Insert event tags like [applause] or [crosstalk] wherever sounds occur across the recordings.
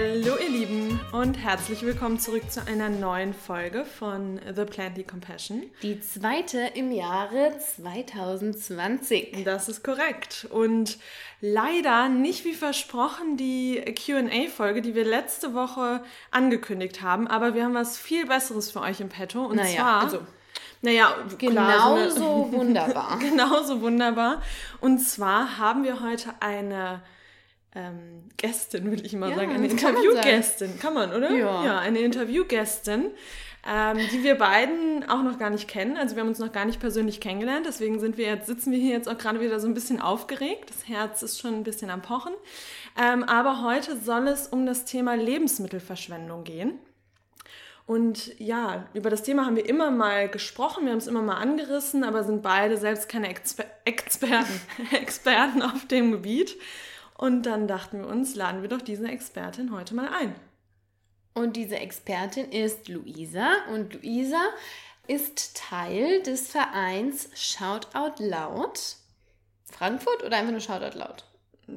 Hallo ihr Lieben und herzlich willkommen zurück zu einer neuen Folge von The Plenty Compassion. Die zweite im Jahre 2020. Das ist korrekt. Und leider nicht wie versprochen die QA-Folge, die wir letzte Woche angekündigt haben, aber wir haben was viel Besseres für euch im Petto. Und Naja, zwar. also naja, Genauso so [laughs] wunderbar. eine, genauso wunderbar. Und zwar haben wir heute eine ähm, Gästin, will ich mal Ja, sagen. Eine Interviewgästin. Kann man, oder? Ja. Ja, eine Interviewgästin, ähm, die wir beiden auch noch gar nicht kennen. Also wir haben uns noch gar nicht persönlich kennengelernt. Deswegen sind wir jetzt, sitzen wir hier jetzt auch gerade wieder so ein bisschen aufgeregt. Das Herz ist schon ein bisschen am Pochen. Ähm, aber heute soll es um das Thema Lebensmittelverschwendung gehen. Und ja, über das Thema haben wir immer mal gesprochen, wir haben es immer mal angerissen, aber sind beide selbst keine Exper Experten, [laughs] Experten auf dem Gebiet. Und dann dachten wir uns, laden wir doch diese Expertin heute mal ein. Und diese Expertin ist Luisa. Und Luisa ist Teil des Vereins Shout Out Loud. Frankfurt oder einfach nur Shout Out Loud?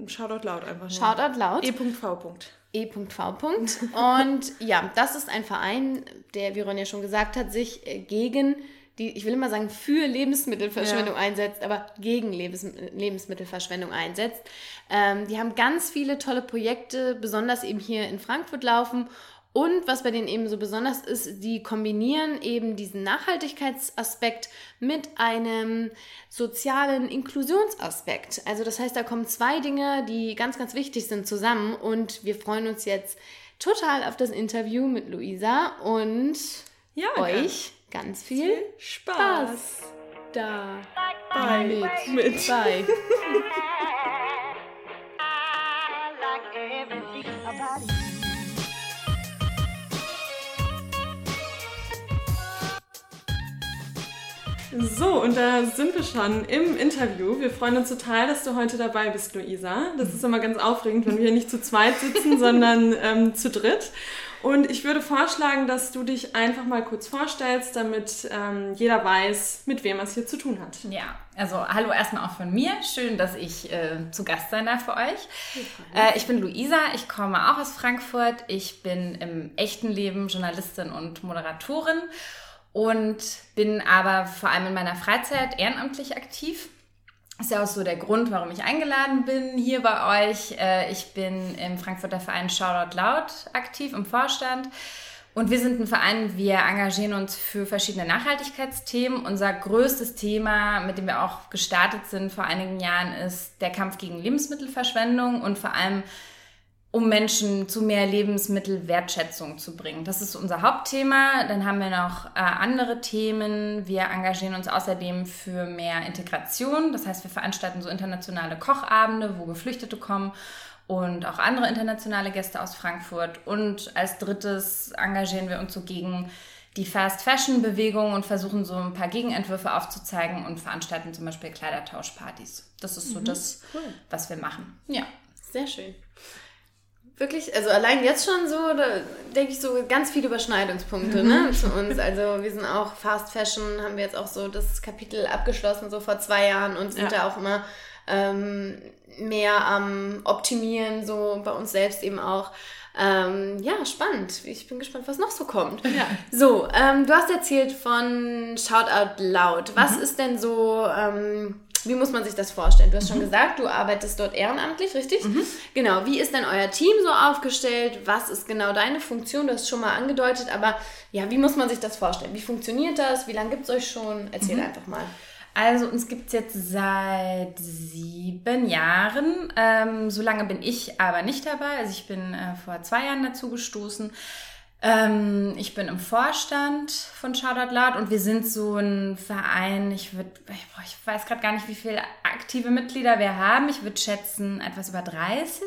Shoutout laut einfach nur. Shout Out Loud. E.V. E.V. Und ja, das ist ein Verein, der, wie Ronja schon gesagt hat, sich äh, gegen die, ich will immer sagen, für Lebensmittelverschwendung Ja. einsetzt, aber gegen Lebens Lebensmittelverschwendung einsetzt. Ähm, die haben ganz viele tolle Projekte, besonders eben hier in Frankfurt laufen. Und was bei denen eben so besonders ist, die kombinieren eben diesen Nachhaltigkeitsaspekt mit einem sozialen Inklusionsaspekt. Also das heißt, da kommen zwei Dinge, die ganz, ganz wichtig sind zusammen. Und wir freuen uns jetzt total auf das Interview mit Luisa und Ja, euch ganz viel Spaß. Spaß da Bei. mit. Mit. bei. So, und da sind wir schon im Interview. Wir freuen uns total, dass du heute dabei bist, Luisa. Das ist immer ganz aufregend, wenn wir hier nicht zu zweit sitzen, [laughs] sondern ähm, zu dritt. Und ich würde vorschlagen, dass du dich einfach mal kurz vorstellst, damit ähm, jeder weiß, mit wem es hier zu tun hat. Ja, also hallo erstmal auch von mir. Schön, dass ich äh, zu Gast sein darf für euch. Äh, ich bin Luisa, ich komme auch aus Frankfurt. Ich bin im echten Leben Journalistin und Moderatorin und bin aber vor allem in meiner Freizeit ehrenamtlich aktiv. Ist ja auch so der Grund, warum ich eingeladen bin hier bei euch. Äh, Ich bin im Frankfurter Verein Shoutout Loud aktiv im Vorstand. Und wir sind ein Verein, wir engagieren uns für verschiedene Nachhaltigkeitsthemen. Unser größtes Thema, mit dem wir auch gestartet sind vor einigen Jahren, ist der Kampf gegen Lebensmittelverschwendung und vor allem um Menschen zu mehr Lebensmittelwertschätzung zu bringen. Das ist unser Hauptthema. Dann haben wir noch äh, andere Themen. Wir engagieren uns außerdem für mehr Integration. Das heißt, wir veranstalten so internationale Kochabende, wo Geflüchtete kommen und auch andere internationale Gäste aus Frankfurt. Und als drittes engagieren wir uns so gegen die Fast Fashion Bewegung und versuchen so ein paar Gegenentwürfe aufzuzeigen und veranstalten zum Beispiel Kleidertauschpartys. Das ist so das, was wir machen. Ja. Sehr schön. Wirklich, also allein jetzt schon so, da denke ich so ganz viele Überschneidungspunkte ne, zu uns. Also wir sind auch Fast Fashion, haben wir jetzt auch so das Kapitel abgeschlossen, so vor zwei Jahren und sind Ja. da auch immer ähm, mehr am Optimieren, so bei uns selbst eben auch. Ähm, ja, spannend. Ich bin gespannt, was noch so kommt. Ja. So, ähm, du hast erzählt von Shoutout Loud. Was ist denn so, ähm, wie muss man sich das vorstellen? Du hast schon gesagt, du arbeitest dort ehrenamtlich, richtig? Genau. Wie ist denn euer Team so aufgestellt? Was ist genau deine Funktion? Du hast schon mal angedeutet, aber ja, wie muss man sich das vorstellen? Wie funktioniert das? Wie lange gibt es euch schon? Erzähl einfach mal. Also uns gibt es jetzt seit sieben Jahren. Ähm, so lange bin ich aber nicht dabei. Also ich bin äh, vor zwei Jahren dazu gestoßen. Ähm, ich bin im Vorstand von Shoutout Loud und wir sind so ein Verein, ich würde, ich, weiß gerade gar nicht, wie viele aktive Mitglieder wir haben. Ich würde schätzen etwas über 30.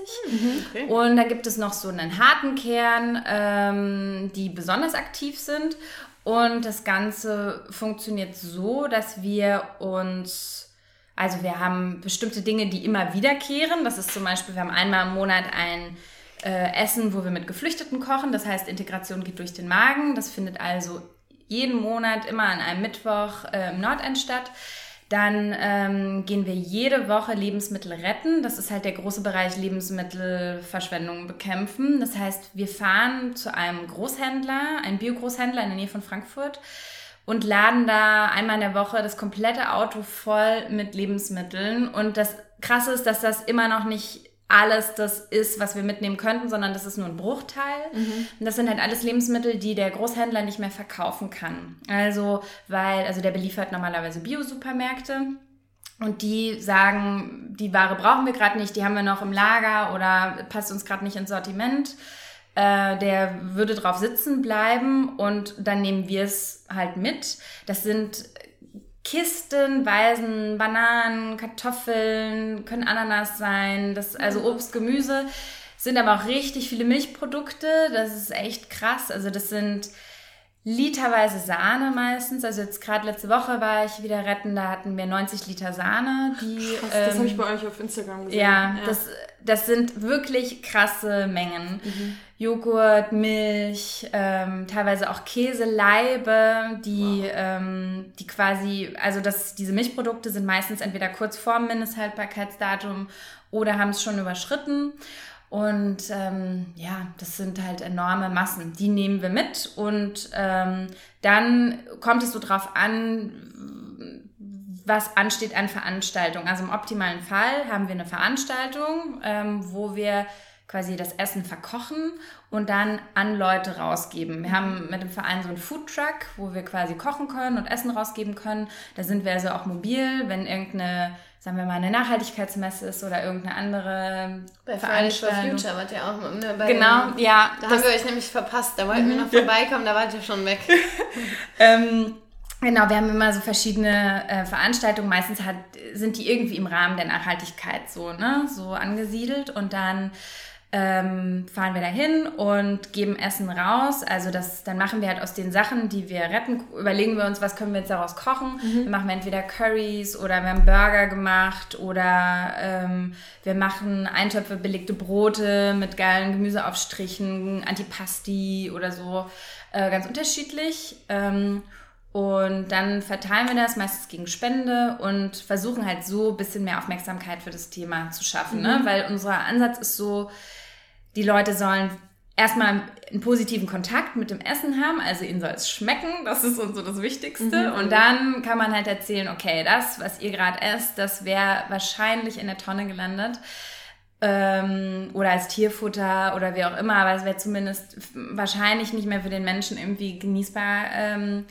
Okay. Und da gibt es noch so einen harten Kern, ähm, die besonders aktiv sind. Und das Ganze funktioniert so, dass wir uns, also wir haben bestimmte Dinge, die immer wiederkehren. Das ist zum Beispiel, wir haben einmal im Monat ein äh, Essen, wo wir mit Geflüchteten kochen. Das heißt, Integration geht durch den Magen. Das findet also jeden Monat immer an einem Mittwoch äh, im Nordend statt. Dann ähm, gehen wir jede Woche Lebensmittel retten. Das ist halt der große Bereich Lebensmittelverschwendung bekämpfen. Das heißt, wir fahren zu einem Großhändler, einem Biogroßhändler in der Nähe von Frankfurt und laden da einmal in der Woche das komplette Auto voll mit Lebensmitteln. Und das Krasse ist, dass das immer noch nicht alles das ist, was wir mitnehmen könnten, sondern das ist nur ein Bruchteil. Mhm. Und das sind halt alles Lebensmittel, die der Großhändler nicht mehr verkaufen kann. Also, weil, also der beliefert normalerweise Bio-Supermärkte. Und die sagen, die Ware brauchen wir gerade nicht, die haben wir noch im Lager oder passt uns gerade nicht ins Sortiment. Äh, der würde drauf sitzen bleiben und dann nehmen wir es halt mit. Das sind kistenweisen Bananen, Kartoffeln, können Ananas sein, das, also mhm. Obst, Gemüse, sind aber auch richtig viele Milchprodukte. Das ist echt krass. Also das sind literweise Sahne meistens. Also jetzt gerade letzte Woche war ich wieder retten, da hatten wir 90 Liter Sahne. Die, Krass, das ähm, habe ich bei euch auf Instagram gesehen. Ja, ja, Das, das sind wirklich krasse Mengen. Mhm. Joghurt, Milch, ähm, teilweise auch Käseleibe, die, wow. ähm, die quasi, also das, diese Milchprodukte sind meistens entweder kurz vorm Mindesthaltbarkeitsdatum oder haben es schon überschritten. Und ähm, ja, das sind halt enorme Massen. Die nehmen wir mit und ähm, dann kommt es so drauf an, was ansteht an Veranstaltungen. Also im optimalen Fall haben wir eine Veranstaltung, ähm, wo wir quasi das Essen verkochen und dann an Leute rausgeben. Wir haben mit dem Verein so einen Foodtruck, wo wir quasi kochen können und Essen rausgeben können. Da sind wir also auch mobil, wenn irgendeine sagen wir mal, eine Nachhaltigkeitsmesse ist oder irgendeine andere bei Fridays for Future wart ihr auch ne, bei Genau, dem, ja. Da haben wir euch nämlich verpasst. Da wollten wir noch vorbeikommen, da wart ihr schon weg. [laughs] ähm, Genau, wir haben immer so verschiedene äh, Veranstaltungen. Meistens hat, sind die irgendwie im Rahmen der Nachhaltigkeit so, ne, so angesiedelt. Und dann ähm, fahren wir dahin und geben Essen raus. Also das, dann machen wir halt aus den Sachen, die wir retten, überlegen wir uns, was können wir jetzt daraus kochen. Mhm. Wir machen entweder Curries oder wir haben Burger gemacht oder ähm, wir machen Eintöpfe belegte Brote mit geilen Gemüseaufstrichen, Antipasti oder so. Äh, ganz unterschiedlich. Ähm, und dann verteilen wir das meistens gegen Spende und versuchen halt so ein bisschen mehr Aufmerksamkeit für das Thema zu schaffen. Ne? Mhm. Ne? Weil unser Ansatz ist so, die Leute sollen erstmal einen positiven Kontakt mit dem Essen haben, also ihnen soll es schmecken, das ist uns so das Wichtigste. Mhm. Und dann kann man halt erzählen, okay, das, was ihr gerade esst, das wäre wahrscheinlich in der Tonne gelandet. Ähm, oder als Tierfutter oder wie auch immer, aber es wäre zumindest wahrscheinlich nicht mehr für den Menschen irgendwie genießbar. Ähm,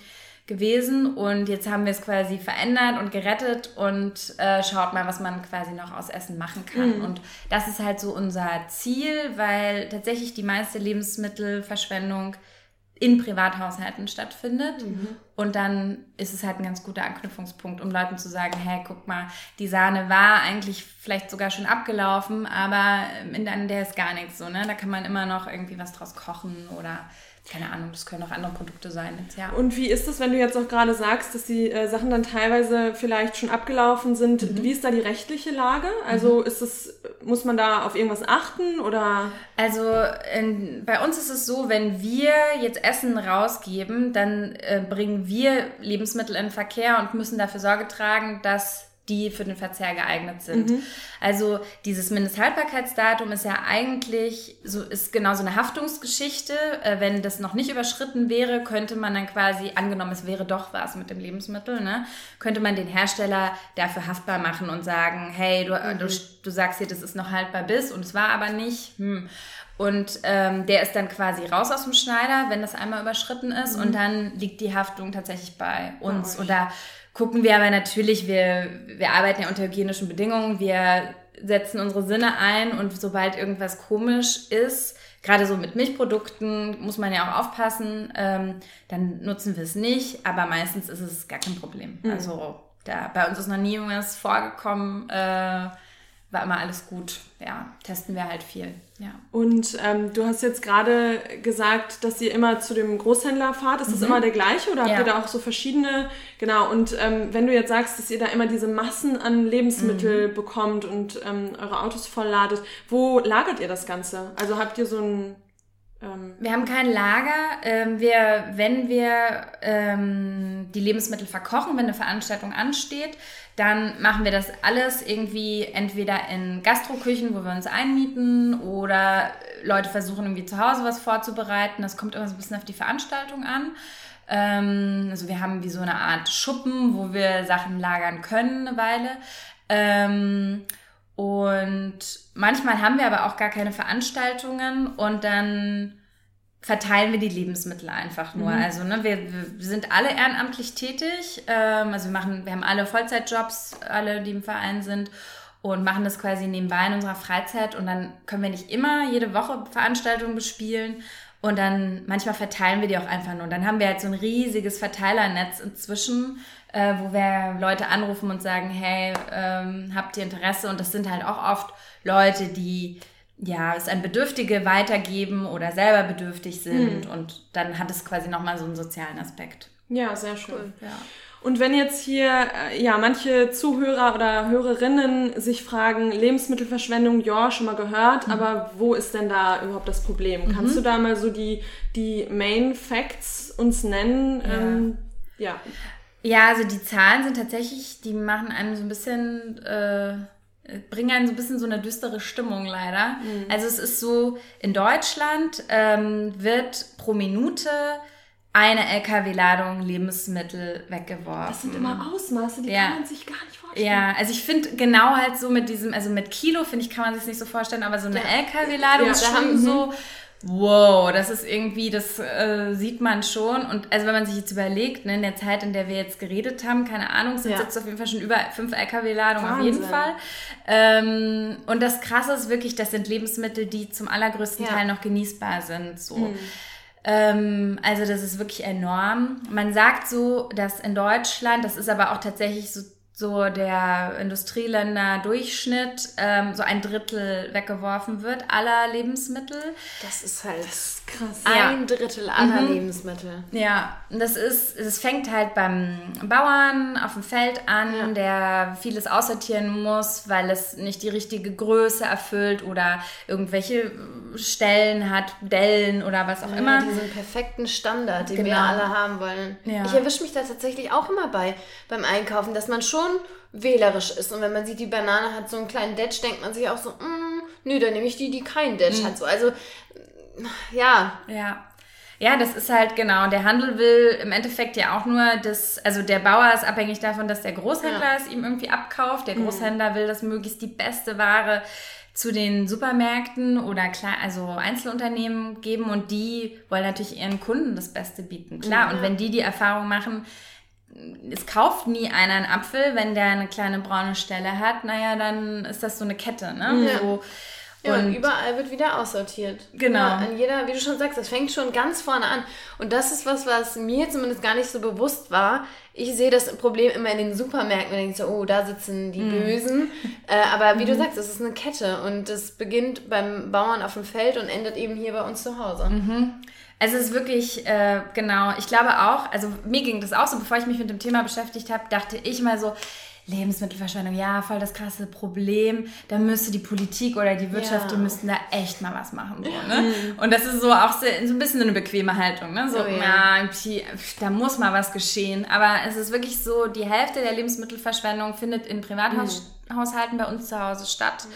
gewesen und jetzt haben wir es quasi verändert und gerettet und äh, schaut mal, was man quasi noch aus Essen machen kann. Mhm. Und das ist halt so unser Ziel, weil tatsächlich die meiste Lebensmittelverschwendung in Privathaushalten stattfindet. Mhm. Und dann ist es halt ein ganz guter Anknüpfungspunkt, um Leuten zu sagen, hey, guck mal, die Sahne war eigentlich vielleicht sogar schon abgelaufen, aber in der ist gar nichts so, ne? Da kann man immer noch irgendwie was draus kochen oder keine Ahnung, das können auch andere Produkte sein. Jetzt, ja. Und wie ist es, wenn du jetzt auch gerade sagst, dass die äh, Sachen dann teilweise vielleicht schon abgelaufen sind? Mhm. Wie ist da die rechtliche Lage? Also mhm. ist es, muss man da auf irgendwas achten oder? Also in, bei uns ist es so, wenn wir jetzt Essen rausgeben, dann äh, bringen wir Lebensmittel in Verkehr und müssen dafür Sorge tragen, dass die für den Verzehr geeignet sind. Mhm. Also dieses Mindesthaltbarkeitsdatum ist ja eigentlich so ist genau so eine Haftungsgeschichte. Äh, wenn das noch nicht überschritten wäre, könnte man dann quasi angenommen, es wäre doch was mit dem Lebensmittel, ne, könnte man den Hersteller dafür haftbar machen und sagen, hey, du, mhm. du, du sagst hier, das ist noch haltbar bis und es war aber nicht. Hm. Und ähm, der ist dann quasi raus aus dem Schneider, wenn das einmal überschritten ist. Mhm. Und dann liegt die Haftung tatsächlich bei uns. Oder gucken wir aber natürlich, wir, wir arbeiten ja unter hygienischen Bedingungen, wir setzen unsere Sinne ein und sobald irgendwas komisch ist, gerade so mit Milchprodukten muss man ja auch aufpassen, ähm, dann nutzen wir es nicht, aber meistens ist es gar kein Problem. Mhm. Also da, bei uns ist noch nie irgendwas vorgekommen, äh, war immer alles gut. Ja, testen wir halt viel. Ja. Und ähm, du hast jetzt gerade gesagt, dass ihr immer zu dem Großhändler fahrt. Ist das mhm. immer der gleiche oder habt ja. ihr da auch so verschiedene? Genau. Und ähm, wenn du jetzt sagst, dass ihr da immer diese Massen an Lebensmittel mhm. bekommt und ähm, eure Autos vollladet, wo lagert ihr das Ganze? Also habt ihr so ein ähm, wir haben kein Lager. Ähm, wir, wenn wir ähm, die Lebensmittel verkochen, wenn eine Veranstaltung ansteht, dann machen wir das alles irgendwie entweder in Gastroküchen, wo wir uns einmieten, oder Leute versuchen irgendwie zu Hause was vorzubereiten. Das kommt immer so ein bisschen auf die Veranstaltung an. Ähm, also wir haben wie so eine Art Schuppen, wo wir Sachen lagern können eine Weile. Ähm, und manchmal haben wir aber auch gar keine Veranstaltungen und dann verteilen wir die Lebensmittel einfach nur. Mhm. Also ne, wir, wir sind alle ehrenamtlich tätig. Ähm, also wir machen, wir haben alle Vollzeitjobs, alle, die im Verein sind und machen das quasi nebenbei in unserer Freizeit und dann können wir nicht immer jede Woche Veranstaltungen bespielen und dann manchmal verteilen wir die auch einfach nur. Und dann haben wir halt so ein riesiges Verteilernetz inzwischen, äh, wo wir Leute anrufen und sagen, hey, ähm, habt ihr Interesse? Und das sind halt auch oft Leute, die ja, es an Bedürftige weitergeben oder selber bedürftig sind. Hm. Und dann hat es quasi nochmal so einen sozialen Aspekt. Ja, sehr schön. Cool. Ja. Und wenn jetzt hier äh, ja manche Zuhörer oder Hörerinnen sich fragen, Lebensmittelverschwendung, ja, schon mal gehört, mhm. aber wo ist denn da überhaupt das Problem? Mhm. Kannst du da mal so die, die Main Facts uns nennen? Ja. Ähm, ja. ja. also die Zahlen sind tatsächlich, die machen einem so ein bisschen äh, bringen einen so ein bisschen so eine düstere Stimmung leider. Mhm. Also es ist so, in Deutschland ähm, wird pro Minute eine LKW-Ladung Lebensmittel weggeworfen. Das sind immer Ausmaße, die ja. kann man sich gar nicht vorstellen. Ja, also ich finde genau halt so mit diesem, also mit Kilo finde ich, kann man sich nicht so vorstellen, aber so eine ja. LKW-Ladung ja, ist schon so, wow, das ist irgendwie, das äh, sieht man schon. Und also wenn man sich jetzt überlegt, ne, in der Zeit, in der wir jetzt geredet haben, keine Ahnung, sind ja. jetzt auf jeden Fall schon über fünf LKW-Ladungen auf jeden Fall. Ähm, und das Krasse ist wirklich, das sind Lebensmittel, die zum allergrößten ja. Teil noch genießbar sind. So. Mhm. Ähm, also das ist wirklich enorm. Man sagt so, dass in Deutschland, das ist aber auch tatsächlich so so der Industrieländer Durchschnitt ähm, so ein Drittel weggeworfen wird aller Lebensmittel. Das ist halt das krass. Ein ja. Drittel aller mhm. Lebensmittel. Ja, das ist, es fängt halt beim Bauern auf dem Feld an, ja. der vieles aussortieren muss, weil es nicht die richtige Größe erfüllt oder irgendwelche Stellen hat, Dellen oder was auch ja, immer. Diesen perfekten Standard, den genau. wir alle haben wollen. Ich erwische mich da tatsächlich auch immer bei beim Einkaufen, dass man schon schon wählerisch ist. Und wenn man sieht, die Banane hat so einen kleinen Detsch, denkt man sich auch so, mm, nö, dann nehme ich die, die keinen Detsch mhm. hat. So, also, ja. Ja. Ja, das ist halt genau. Der Handel will im Endeffekt ja auch nur das, also der Bauer ist abhängig davon, dass der Großhändler ja. es ihm irgendwie abkauft. Der mhm. Großhändler mhm. will das möglichst die beste Ware zu den Supermärkten oder klar, also Einzelunternehmen geben und die wollen natürlich ihren Kunden das Beste bieten. Klar, ja. und wenn die die Erfahrung machen, es kauft nie einer einen Apfel, wenn der eine kleine braune Stelle hat. Naja, dann ist das so eine Kette, ne? Ja. So, ja, und, und, überall wird wieder aussortiert. Genau. Ja, an jeder, wie du schon sagst, das fängt schon ganz vorne an. Und das ist was, was mir zumindest gar nicht so bewusst war. Ich sehe das Problem immer in den Supermärkten und denke so, oh, da sitzen die mm. Bösen. Äh, aber wie mm. du mhm. sagst, es ist eine Kette und es beginnt beim Bauern auf dem Feld und endet eben hier bei uns zu Hause. Mhm. Also es ist wirklich, äh, genau, ich glaube auch, also mir ging das auch so, bevor ich mich mit dem Thema beschäftigt habe, dachte ich mal so, Lebensmittelverschwendung, ja, voll das krasse Problem. Da müsste die Politik oder die Wirtschaft, ja. die müssten da echt mal was machen. So, ne? Mhm. Und das ist so auch so, so ein bisschen eine bequeme Haltung. Ne? So, oh, ja. ja, da muss mal was geschehen. Aber es ist wirklich so, die Hälfte der Lebensmittelverschwendung findet in Privathaushalten mhm. bei uns zu Hause statt. Mhm.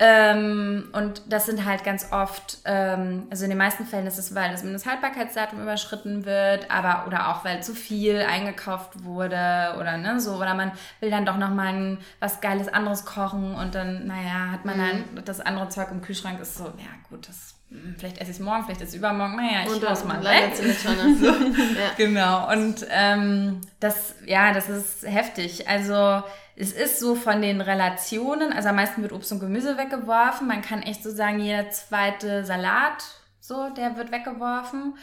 Ähm, und das sind halt ganz oft, ähm, also in den meisten Fällen ist es, weil das Mindesthaltbarkeitsdatum überschritten wird, aber oder auch weil zu viel eingekauft wurde oder ne, so, oder man will dann doch nochmal ein, was Geiles anderes kochen und dann, naja, hat man mhm. dann das andere Zeug im Kühlschrank, ist so, ja gut, das hm, vielleicht esse ich es morgen, vielleicht ist es übermorgen, naja, ich es mal weg. so. [laughs] ja. Genau, und ähm, das, ja, das ist heftig. Also es ist so von den Relationen, also am meisten wird Obst und Gemüse weggeworfen. Man kann echt so sagen, jeder zweite Salat, so, der wird weggeworfen.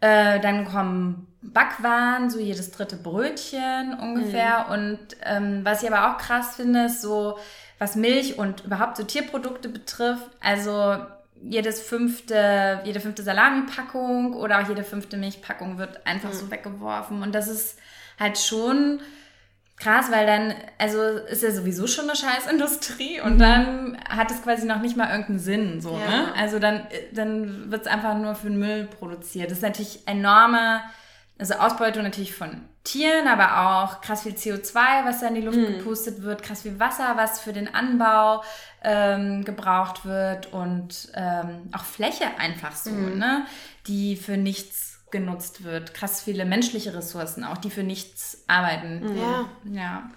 Äh, dann kommen Backwaren, so jedes dritte Brötchen ungefähr. Mhm. Und ähm, was ich aber auch krass finde, ist so, was Milch und überhaupt so Tierprodukte betrifft. Also jedes fünfte, jede fünfte Salami-Packung oder auch jede fünfte Milchpackung wird einfach mhm. so weggeworfen. Und das ist halt schon krass, weil dann, also ist ja sowieso schon eine Scheißindustrie und mhm. dann hat es quasi noch nicht mal irgendeinen Sinn, so, ja. ne? Also dann, dann wird es einfach nur für den Müll produziert. Das ist natürlich enorme, also Ausbeutung natürlich von Tieren, aber auch krass viel CO2, was da in die Luft gepustet wird, krass viel Wasser, was für den Anbau ähm, gebraucht wird und ähm, auch Fläche einfach so, ne, die für nichts genutzt wird. Krass viele menschliche Ressourcen auch, die für nichts arbeiten. Ja. Ja.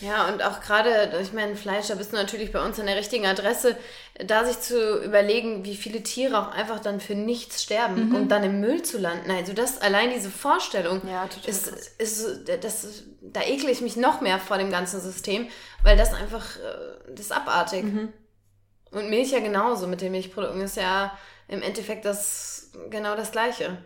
Ja, und auch gerade, ich meine, Fleisch, da bist du natürlich bei uns an der richtigen Adresse, da sich zu überlegen, wie viele Tiere auch einfach dann für nichts sterben, um dann im Müll zu landen. Also das, allein diese Vorstellung, Ja, total ist, ist, das, da ekle ich mich noch mehr vor dem ganzen System, weil das einfach, äh, das ist abartig. Und Milch ja genauso mit den Milchprodukten ist ja im Endeffekt das genau das Gleiche.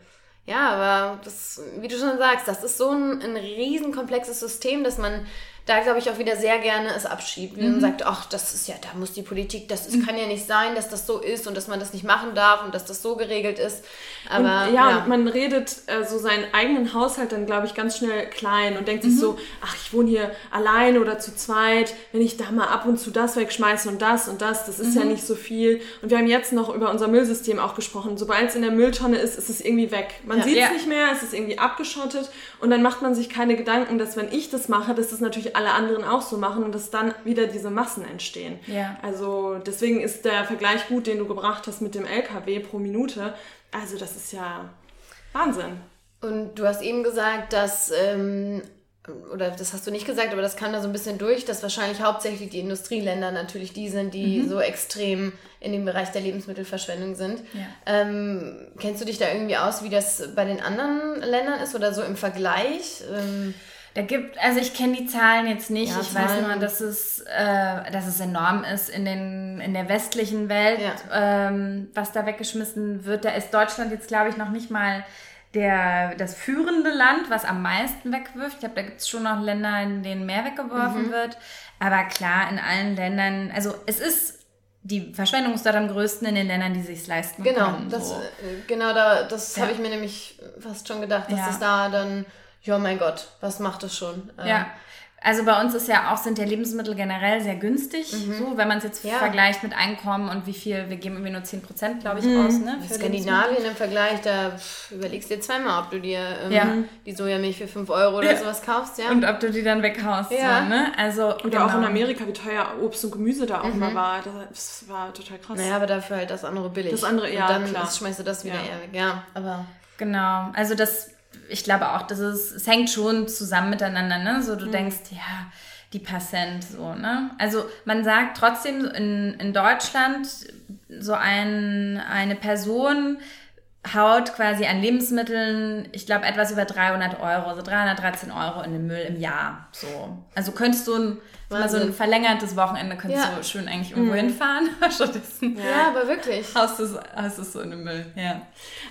Ja, aber das, wie du schon sagst, das ist so ein, ein riesen komplexes System, dass man da, glaube ich, auch wieder sehr gerne es abschiebt. Wie man sagt, ach, das ist ja, da muss die Politik, das ist, kann ja nicht sein, dass das so ist und dass man das nicht machen darf und dass das so geregelt ist. Aber und, ja, und man redet äh, so seinen eigenen Haushalt dann, glaube ich, ganz schnell klein und denkt sich so, ach, ich wohne hier alleine oder zu zweit, wenn ich da mal ab und zu das wegschmeiße und das und das, das ist ja nicht so viel. Und wir haben jetzt noch über unser Müllsystem auch gesprochen. Sobald es in der Mülltonne ist, ist es irgendwie weg. Man Ja. sieht es Ja. nicht mehr, es ist irgendwie abgeschottet und dann macht man sich keine Gedanken, dass wenn ich das mache, dass das natürlich alle anderen auch so machen und dass dann wieder diese Massen entstehen. Ja. Also deswegen ist der Vergleich gut, den du gebracht hast mit dem LKW pro Minute. Also das ist ja Wahnsinn. Und du hast eben gesagt, dass, ähm, oder das hast du nicht gesagt, aber das kam da so ein bisschen durch, dass wahrscheinlich hauptsächlich die Industrieländer natürlich die sind, die so extrem in dem Bereich der Lebensmittelverschwendung sind. Ja. Ähm, kennst du dich da irgendwie aus, wie das bei den anderen Ländern ist oder so im Vergleich? Ähm, Da gibt, also ich kenne die Zahlen jetzt nicht. Ja, ich weiß Zahlen. nur, dass es, äh, dass es enorm ist in, den, in der westlichen Welt, Ja. ähm, was da weggeschmissen wird. Da ist Deutschland jetzt, glaube ich, noch nicht mal der, das führende Land, was am meisten wegwirft. Ich glaube, da gibt es schon noch Länder, in denen mehr weggeworfen wird. Aber klar, in allen Ländern, also es ist, die Verschwendung ist dort am größten in den Ländern, die sich leisten genau, können. das, so. äh, genau da, das Ja. habe ich mir nämlich fast schon gedacht, dass Ja. das da dann, ja mein Gott, was macht das schon? Ähm, Ja. Also bei uns ist ja auch, sind ja Lebensmittel generell sehr günstig, so, wenn man es jetzt Mhm. Ja. vergleicht mit Einkommen und wie viel, wir geben irgendwie nur 10 Prozent, glaube ich, Mhm. aus, ne? für Skandinavien im Vergleich, da überlegst du dir zweimal, ob du dir ähm, Ja. die Sojamilch für 5 Euro oder Ja. sowas kaufst, ja? Und ob du die dann weghaust, Ja. so, ne? Also, Oder genau. auch in Amerika, wie teuer Obst und Gemüse da auch mal war. Das war total krass. naja, aber dafür halt das andere billig. Das andere, ja, Und dann klar. schmeißt du das wieder Ja. eher weg, ja. Aber Genau, also das, ich glaube auch, das ist, es hängt schon zusammen miteinander, ne? So, Mhm. du denkst, ja, die Passent, so, ne? Also man sagt trotzdem in, in Deutschland, so ein, eine Person haut quasi an Lebensmitteln, ich glaube, etwas über 300 Euro, also 313 Euro in den Müll im Jahr, so. Also könntest du ein, mal so ein verlängertes Wochenende, könntest Ja. Mhm. du schön eigentlich irgendwo hinfahren, [laughs] stattdessen ja, aber wirklich. haust du es haust du es so in den Müll, ja.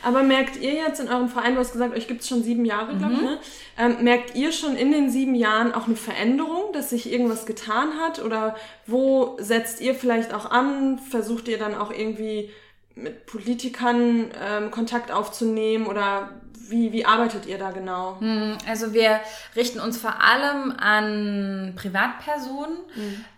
Aber merkt ihr jetzt in eurem Verein, du hast gesagt, euch gibt es schon sieben Jahre, glaube ich, Mhm. ne? Ähm, merkt ihr schon in den sieben Jahren auch eine Veränderung, dass sich irgendwas getan hat? Oder wo setzt ihr vielleicht auch an? Versucht ihr dann auch irgendwie mit Politikern ähm, Kontakt aufzunehmen? Oder wie, wie arbeitet ihr da genau? Also wir richten uns vor allem an Privatpersonen.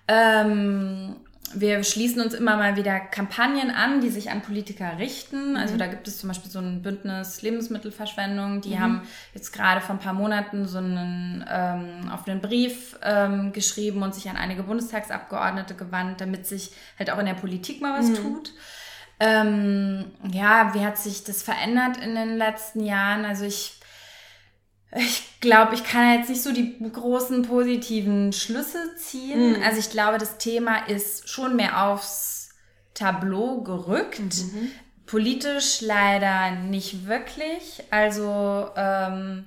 Ähm, wir schließen uns immer mal wieder Kampagnen an, die sich an Politiker richten. Also da gibt es zum Beispiel so ein Bündnis Lebensmittelverschwendung. Die haben jetzt gerade vor ein paar Monaten so einen ähm, offenen Brief ähm, geschrieben und sich an einige Bundestagsabgeordnete gewandt, damit sich halt auch in der Politik mal was tut. Ähm, ja, wie hat sich das verändert in den letzten Jahren? Also ich ich glaube, ich kann jetzt nicht so die großen positiven Schlüsse ziehen. Also ich glaube, das Thema ist schon mehr aufs Tableau gerückt. Politisch leider nicht wirklich. Also ähm,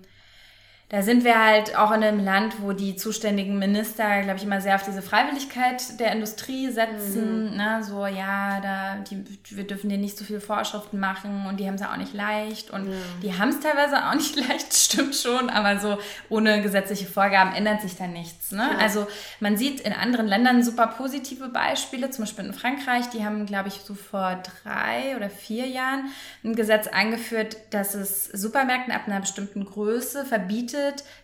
da sind wir halt auch in einem Land, wo die zuständigen Minister, glaube ich, immer sehr auf diese Freiwilligkeit der Industrie setzen. Ne? So, ja, da, die, wir dürfen dir nicht so viele Vorschriften machen und die haben es ja auch nicht leicht. Und die haben es teilweise auch nicht [laughs] leicht, stimmt schon, aber so ohne gesetzliche Vorgaben ändert sich da nichts. Ne? Also man sieht in anderen Ländern super positive Beispiele, zum Beispiel in Frankreich, die haben, glaube ich, so vor drei oder vier Jahren ein Gesetz eingeführt, dass es Supermärkten ab einer bestimmten Größe verbietet,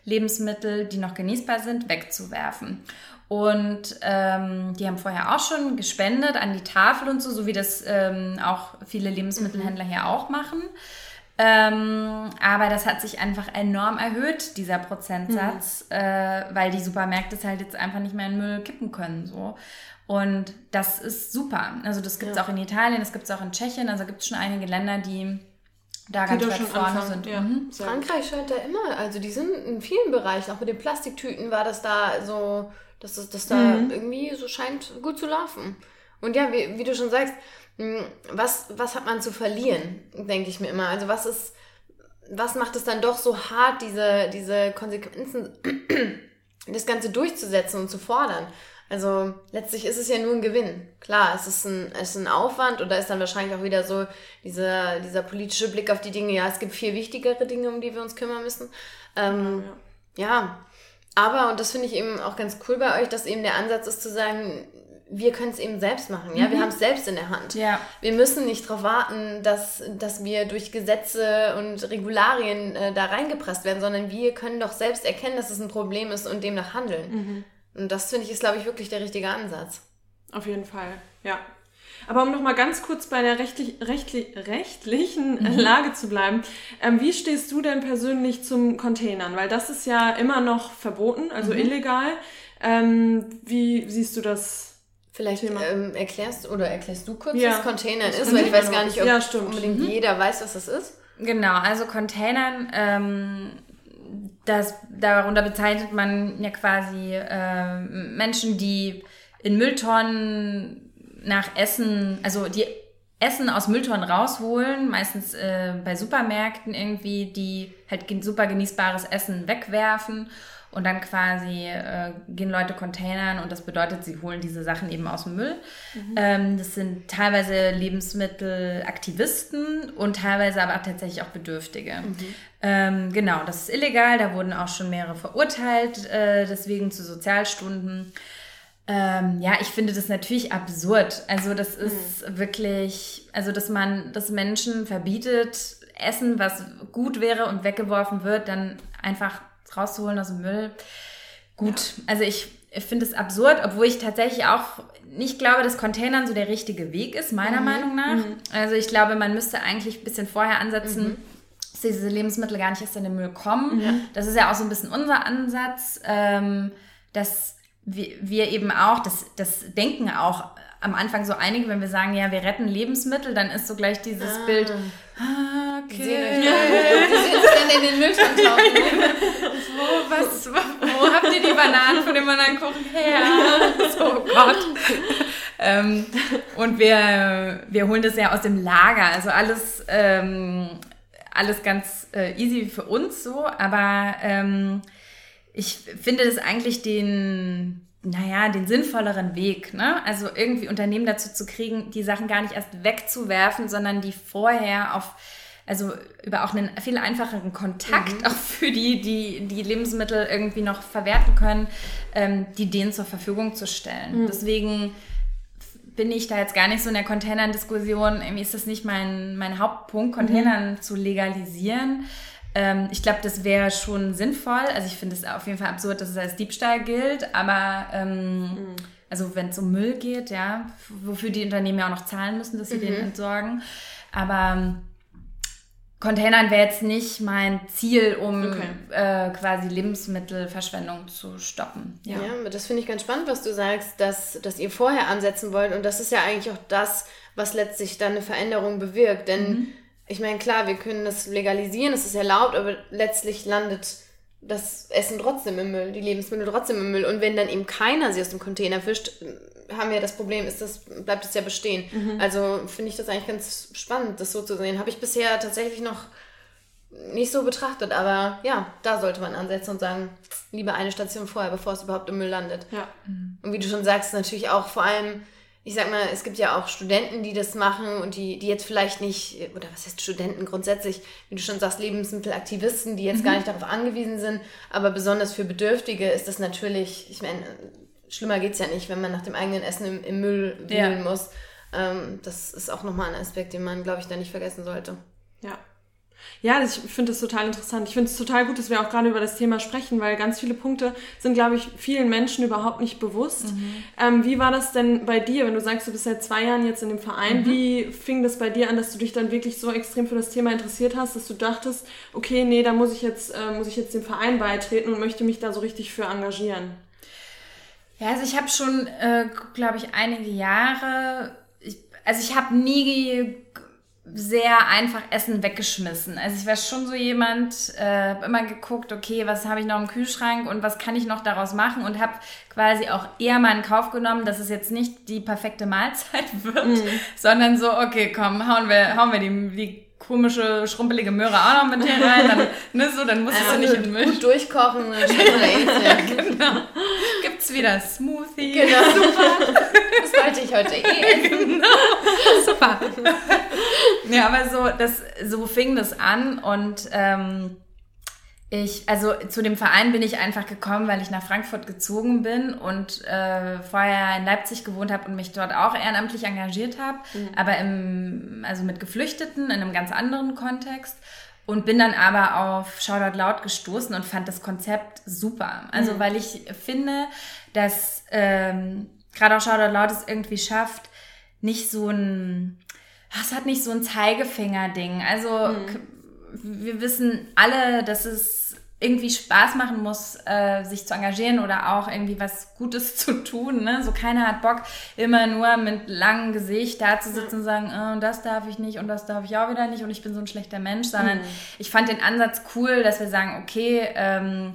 Lebensmittel, die noch genießbar sind, wegzuwerfen. Und ähm, die haben vorher auch schon gespendet an die Tafel und so, so wie das ähm, auch viele Lebensmittelhändler hier auch machen. Ähm, aber das hat sich einfach enorm erhöht, dieser Prozentsatz, Mhm. äh, weil die Supermärkte es halt jetzt einfach nicht mehr in Müll kippen können. So. Und das ist super. Also das gibt es auch in Italien, das gibt es auch in Tschechien. Also gibt es schon einige Länder, die da ganz weit schon vorne anfangen, sind. ja. Mhm. Frankreich scheint da immer, also die sind in vielen Bereichen, auch mit den Plastiktüten war das da so, dass das, das da Mhm. irgendwie so scheint gut zu laufen. Und ja, wie, wie du schon sagst, mh, was, was hat man zu verlieren, denke ich mir immer. Also was ist, was macht es dann doch so hart, diese, diese Konsequenzen, [clears throat] das Ganze durchzusetzen und zu fordern? Also letztlich ist es ja nur ein Gewinn. Klar, es ist ein, es ist ein Aufwand und da ist dann wahrscheinlich auch wieder so dieser, dieser politische Blick auf die Dinge, ja, es gibt viel wichtigere Dinge, um die wir uns kümmern müssen. Ähm, ja, aber, und das finde ich eben auch ganz cool bei euch, dass eben der Ansatz ist zu sagen, wir können es eben selbst machen, ja, wir haben es selbst in der Hand. Ja. Wir müssen nicht darauf warten, dass, dass wir durch Gesetze und Regularien äh, da reingepresst werden, sondern wir können doch selbst erkennen, dass es ein Problem ist und demnach handeln. Und das finde ich ist, glaube ich, wirklich der richtige Ansatz. Auf jeden Fall, ja. Aber um nochmal ganz kurz bei der rechtlich, rechtlich, rechtlichen Mhm. [laughs] Lage zu bleiben, ähm, wie stehst du denn persönlich zum Containern? Weil das ist ja immer noch verboten, also Mhm. illegal. Ähm, wie siehst du das? Vielleicht Thema. ähm, erklärst oder erklärst du kurz, Ja. was Containern Das ist, weil ich weiß gar nicht, ob Ja, stimmt. unbedingt jeder weiß, was das ist. Genau, also Containern, ähm, das, darunter bezeichnet man ja quasi ähm, Menschen, die in Mülltonnen nach Essen, also die Essen aus Mülltonnen rausholen, meistens äh, bei Supermärkten irgendwie, die halt super genießbares Essen wegwerfen und dann quasi äh, gehen Leute Containern und das bedeutet, sie holen diese Sachen eben aus dem Müll. Ähm, das sind teilweise Lebensmittelaktivisten und teilweise aber auch tatsächlich auch Bedürftige. Ähm, genau, das ist illegal, da wurden auch schon mehrere verurteilt, äh, deswegen zu Sozialstunden. Ähm, ja, ich finde das natürlich absurd. Also das ist wirklich, also dass man, dass Menschen verbietet, Essen, was gut wäre und weggeworfen wird, dann einfach rauszuholen aus dem Müll. Gut, also ich, ich finde es absurd, obwohl ich tatsächlich auch nicht glaube, dass Containern so der richtige Weg ist, meiner Meinung nach. Also ich glaube, man müsste eigentlich ein bisschen vorher ansetzen, dass diese Lebensmittel gar nicht erst in den Müll kommen. Das ist ja auch so ein bisschen unser Ansatz, ähm, dass wir, wir eben auch, das, das denken auch am Anfang so einige, wenn wir sagen, ja, wir retten Lebensmittel, dann ist so gleich dieses Bild, ah, Die okay, die sehen [laughs] dann in den tauchen. wo, was, wo habt ihr die Bananen von dem anderen Kuchen her? So, [laughs] oh Gott. ähm, und wir, wir holen das ja aus dem Lager, also alles, ähm, alles ganz äh, easy für uns so, aber ähm, ich finde das eigentlich den, naja, den sinnvolleren Weg, ne? Also irgendwie Unternehmen dazu zu kriegen, die Sachen gar nicht erst wegzuwerfen, sondern die vorher auf, also über auch einen viel einfacheren Kontakt, [laughs] auch für die, die die Lebensmittel irgendwie noch verwerten können, ähm, die denen zur Verfügung zu stellen. Deswegen bin ich da jetzt gar nicht so in der Containern-Diskussion. Irgendwie ist das nicht mein, mein Hauptpunkt, Containern zu legalisieren. Ähm, ich glaube, das wäre schon sinnvoll. Also ich finde es auf jeden Fall absurd, dass es als Diebstahl gilt, aber ähm, also wenn es um Müll geht, ja, wofür die Unternehmen ja auch noch zahlen müssen, dass sie den entsorgen. Aber ähm, Containern wäre jetzt nicht mein Ziel, um Okay. äh, quasi Lebensmittelverschwendung zu stoppen. Ja, aber das finde ich ganz spannend, was du sagst, dass, dass ihr vorher ansetzen wollt. Und das ist ja eigentlich auch das, was letztlich dann eine Veränderung bewirkt. Denn ich meine, klar, wir können das legalisieren, es ist erlaubt, aber letztlich landet das Essen trotzdem im Müll, die Lebensmittel trotzdem im Müll. Und wenn dann eben keiner sie aus dem Container fischt, haben wir das Problem, ist das, bleibt es ja bestehen. Also finde ich das eigentlich ganz spannend, das so zu sehen. Habe ich bisher tatsächlich noch nicht so betrachtet, aber ja, da sollte man ansetzen und sagen, lieber eine Station vorher, bevor es überhaupt im Müll landet. Ja. Und wie du schon sagst, natürlich auch vor allem, ich sag mal, es gibt ja auch Studenten, die das machen und die, die jetzt vielleicht nicht, oder was heißt Studenten grundsätzlich, wie du schon sagst, Lebensmittelaktivisten, die jetzt gar nicht darauf angewiesen sind, aber besonders für Bedürftige ist das natürlich, ich meine, schlimmer geht's ja nicht, wenn man nach dem eigenen Essen im, im Müll Ja. wühlen muss. Ähm, das ist auch nochmal ein Aspekt, den man, glaube ich, da nicht vergessen sollte. Ja. Ja, ich finde das total interessant. Ich finde es total gut, dass wir auch gerade über das Thema sprechen, weil ganz viele Punkte sind, glaube ich, vielen Menschen überhaupt nicht bewusst. Ähm, wie war das denn bei dir, wenn du sagst, du bist seit zwei Jahren jetzt in dem Verein? Wie fing das bei dir an, dass du dich dann wirklich so extrem für das Thema interessiert hast, dass du dachtest, okay, nee, da muss ich jetzt, äh, muss ich jetzt dem Verein beitreten und möchte mich da so richtig für engagieren? Ja, also ich habe schon, äh, glaube ich, einige Jahre, also ich habe nie sehr einfach Essen weggeschmissen. Also ich war schon so jemand, äh, hab immer geguckt, okay, was habe ich noch im Kühlschrank und was kann ich noch daraus machen und habe quasi auch eher mal in Kauf genommen, dass es jetzt nicht die perfekte Mahlzeit [laughs] wird, sondern so, okay, komm, hauen wir, hauen wir die, die komische, schrumpelige Möhre auch noch mit hier rein, dann, ne, so, dann muss es so nicht in den Müll. Gut durchkochen, eh nicht. [laughs] Genau. Gibt's wieder Smoothie. Genau, [laughs] super. Das wollte ich heute eh essen. Super. ja, aber so, das, so fing das an und ähm, ich, also zu dem Verein bin ich einfach gekommen, weil ich nach Frankfurt gezogen bin und äh, vorher in Leipzig gewohnt habe und mich dort auch ehrenamtlich engagiert habe, aber im, also mit Geflüchteten in einem ganz anderen Kontext. Und bin dann aber auf Shoutout Laut gestoßen und fand das Konzept super. Also weil ich finde, dass ähm, gerade auch Shoutout Laut es irgendwie schafft, nicht so ein, ah, es hat nicht so ein Zeigefinger-Ding. Also k- wir wissen alle, dass es irgendwie Spaß machen muss, äh, sich zu engagieren oder auch irgendwie was Gutes [laughs] zu tun. Ne? So keiner hat Bock, immer nur mit langem Gesicht da zu sitzen und sagen, äh, das darf ich nicht und das darf ich auch wieder nicht und ich bin so ein schlechter Mensch, sondern ich fand den Ansatz cool, dass wir sagen, okay, ähm,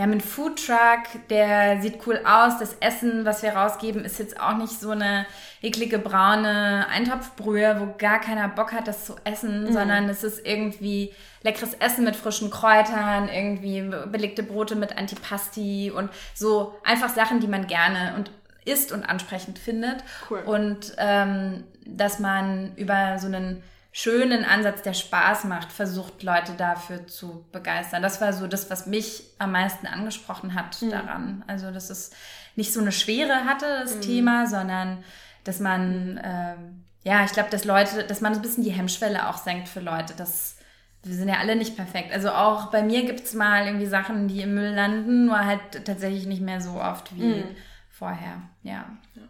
wir haben einen Foodtruck, der sieht cool aus. Das Essen, was wir rausgeben, ist jetzt auch nicht so eine eklige braune Eintopfbrühe, wo gar keiner Bock hat, das zu essen, sondern es ist irgendwie leckeres Essen mit frischen Kräutern, irgendwie belegte Brote mit Antipasti und so einfach Sachen, die man gerne und isst und ansprechend findet. Cool. Und ähm, dass man über so einen schönen Ansatz, der Spaß macht, versucht, Leute dafür zu begeistern. Das war so das, was mich am meisten angesprochen hat daran. Also, dass es nicht so eine Schwere hatte, das Thema, sondern dass man, ähm, ja, ich glaube, dass Leute, dass man so ein bisschen die Hemmschwelle auch senkt für Leute, dass wir sind ja alle nicht perfekt. Also auch bei mir gibt's mal irgendwie Sachen, die im Müll landen, nur halt tatsächlich nicht mehr so oft wie vorher. Ja. Ja,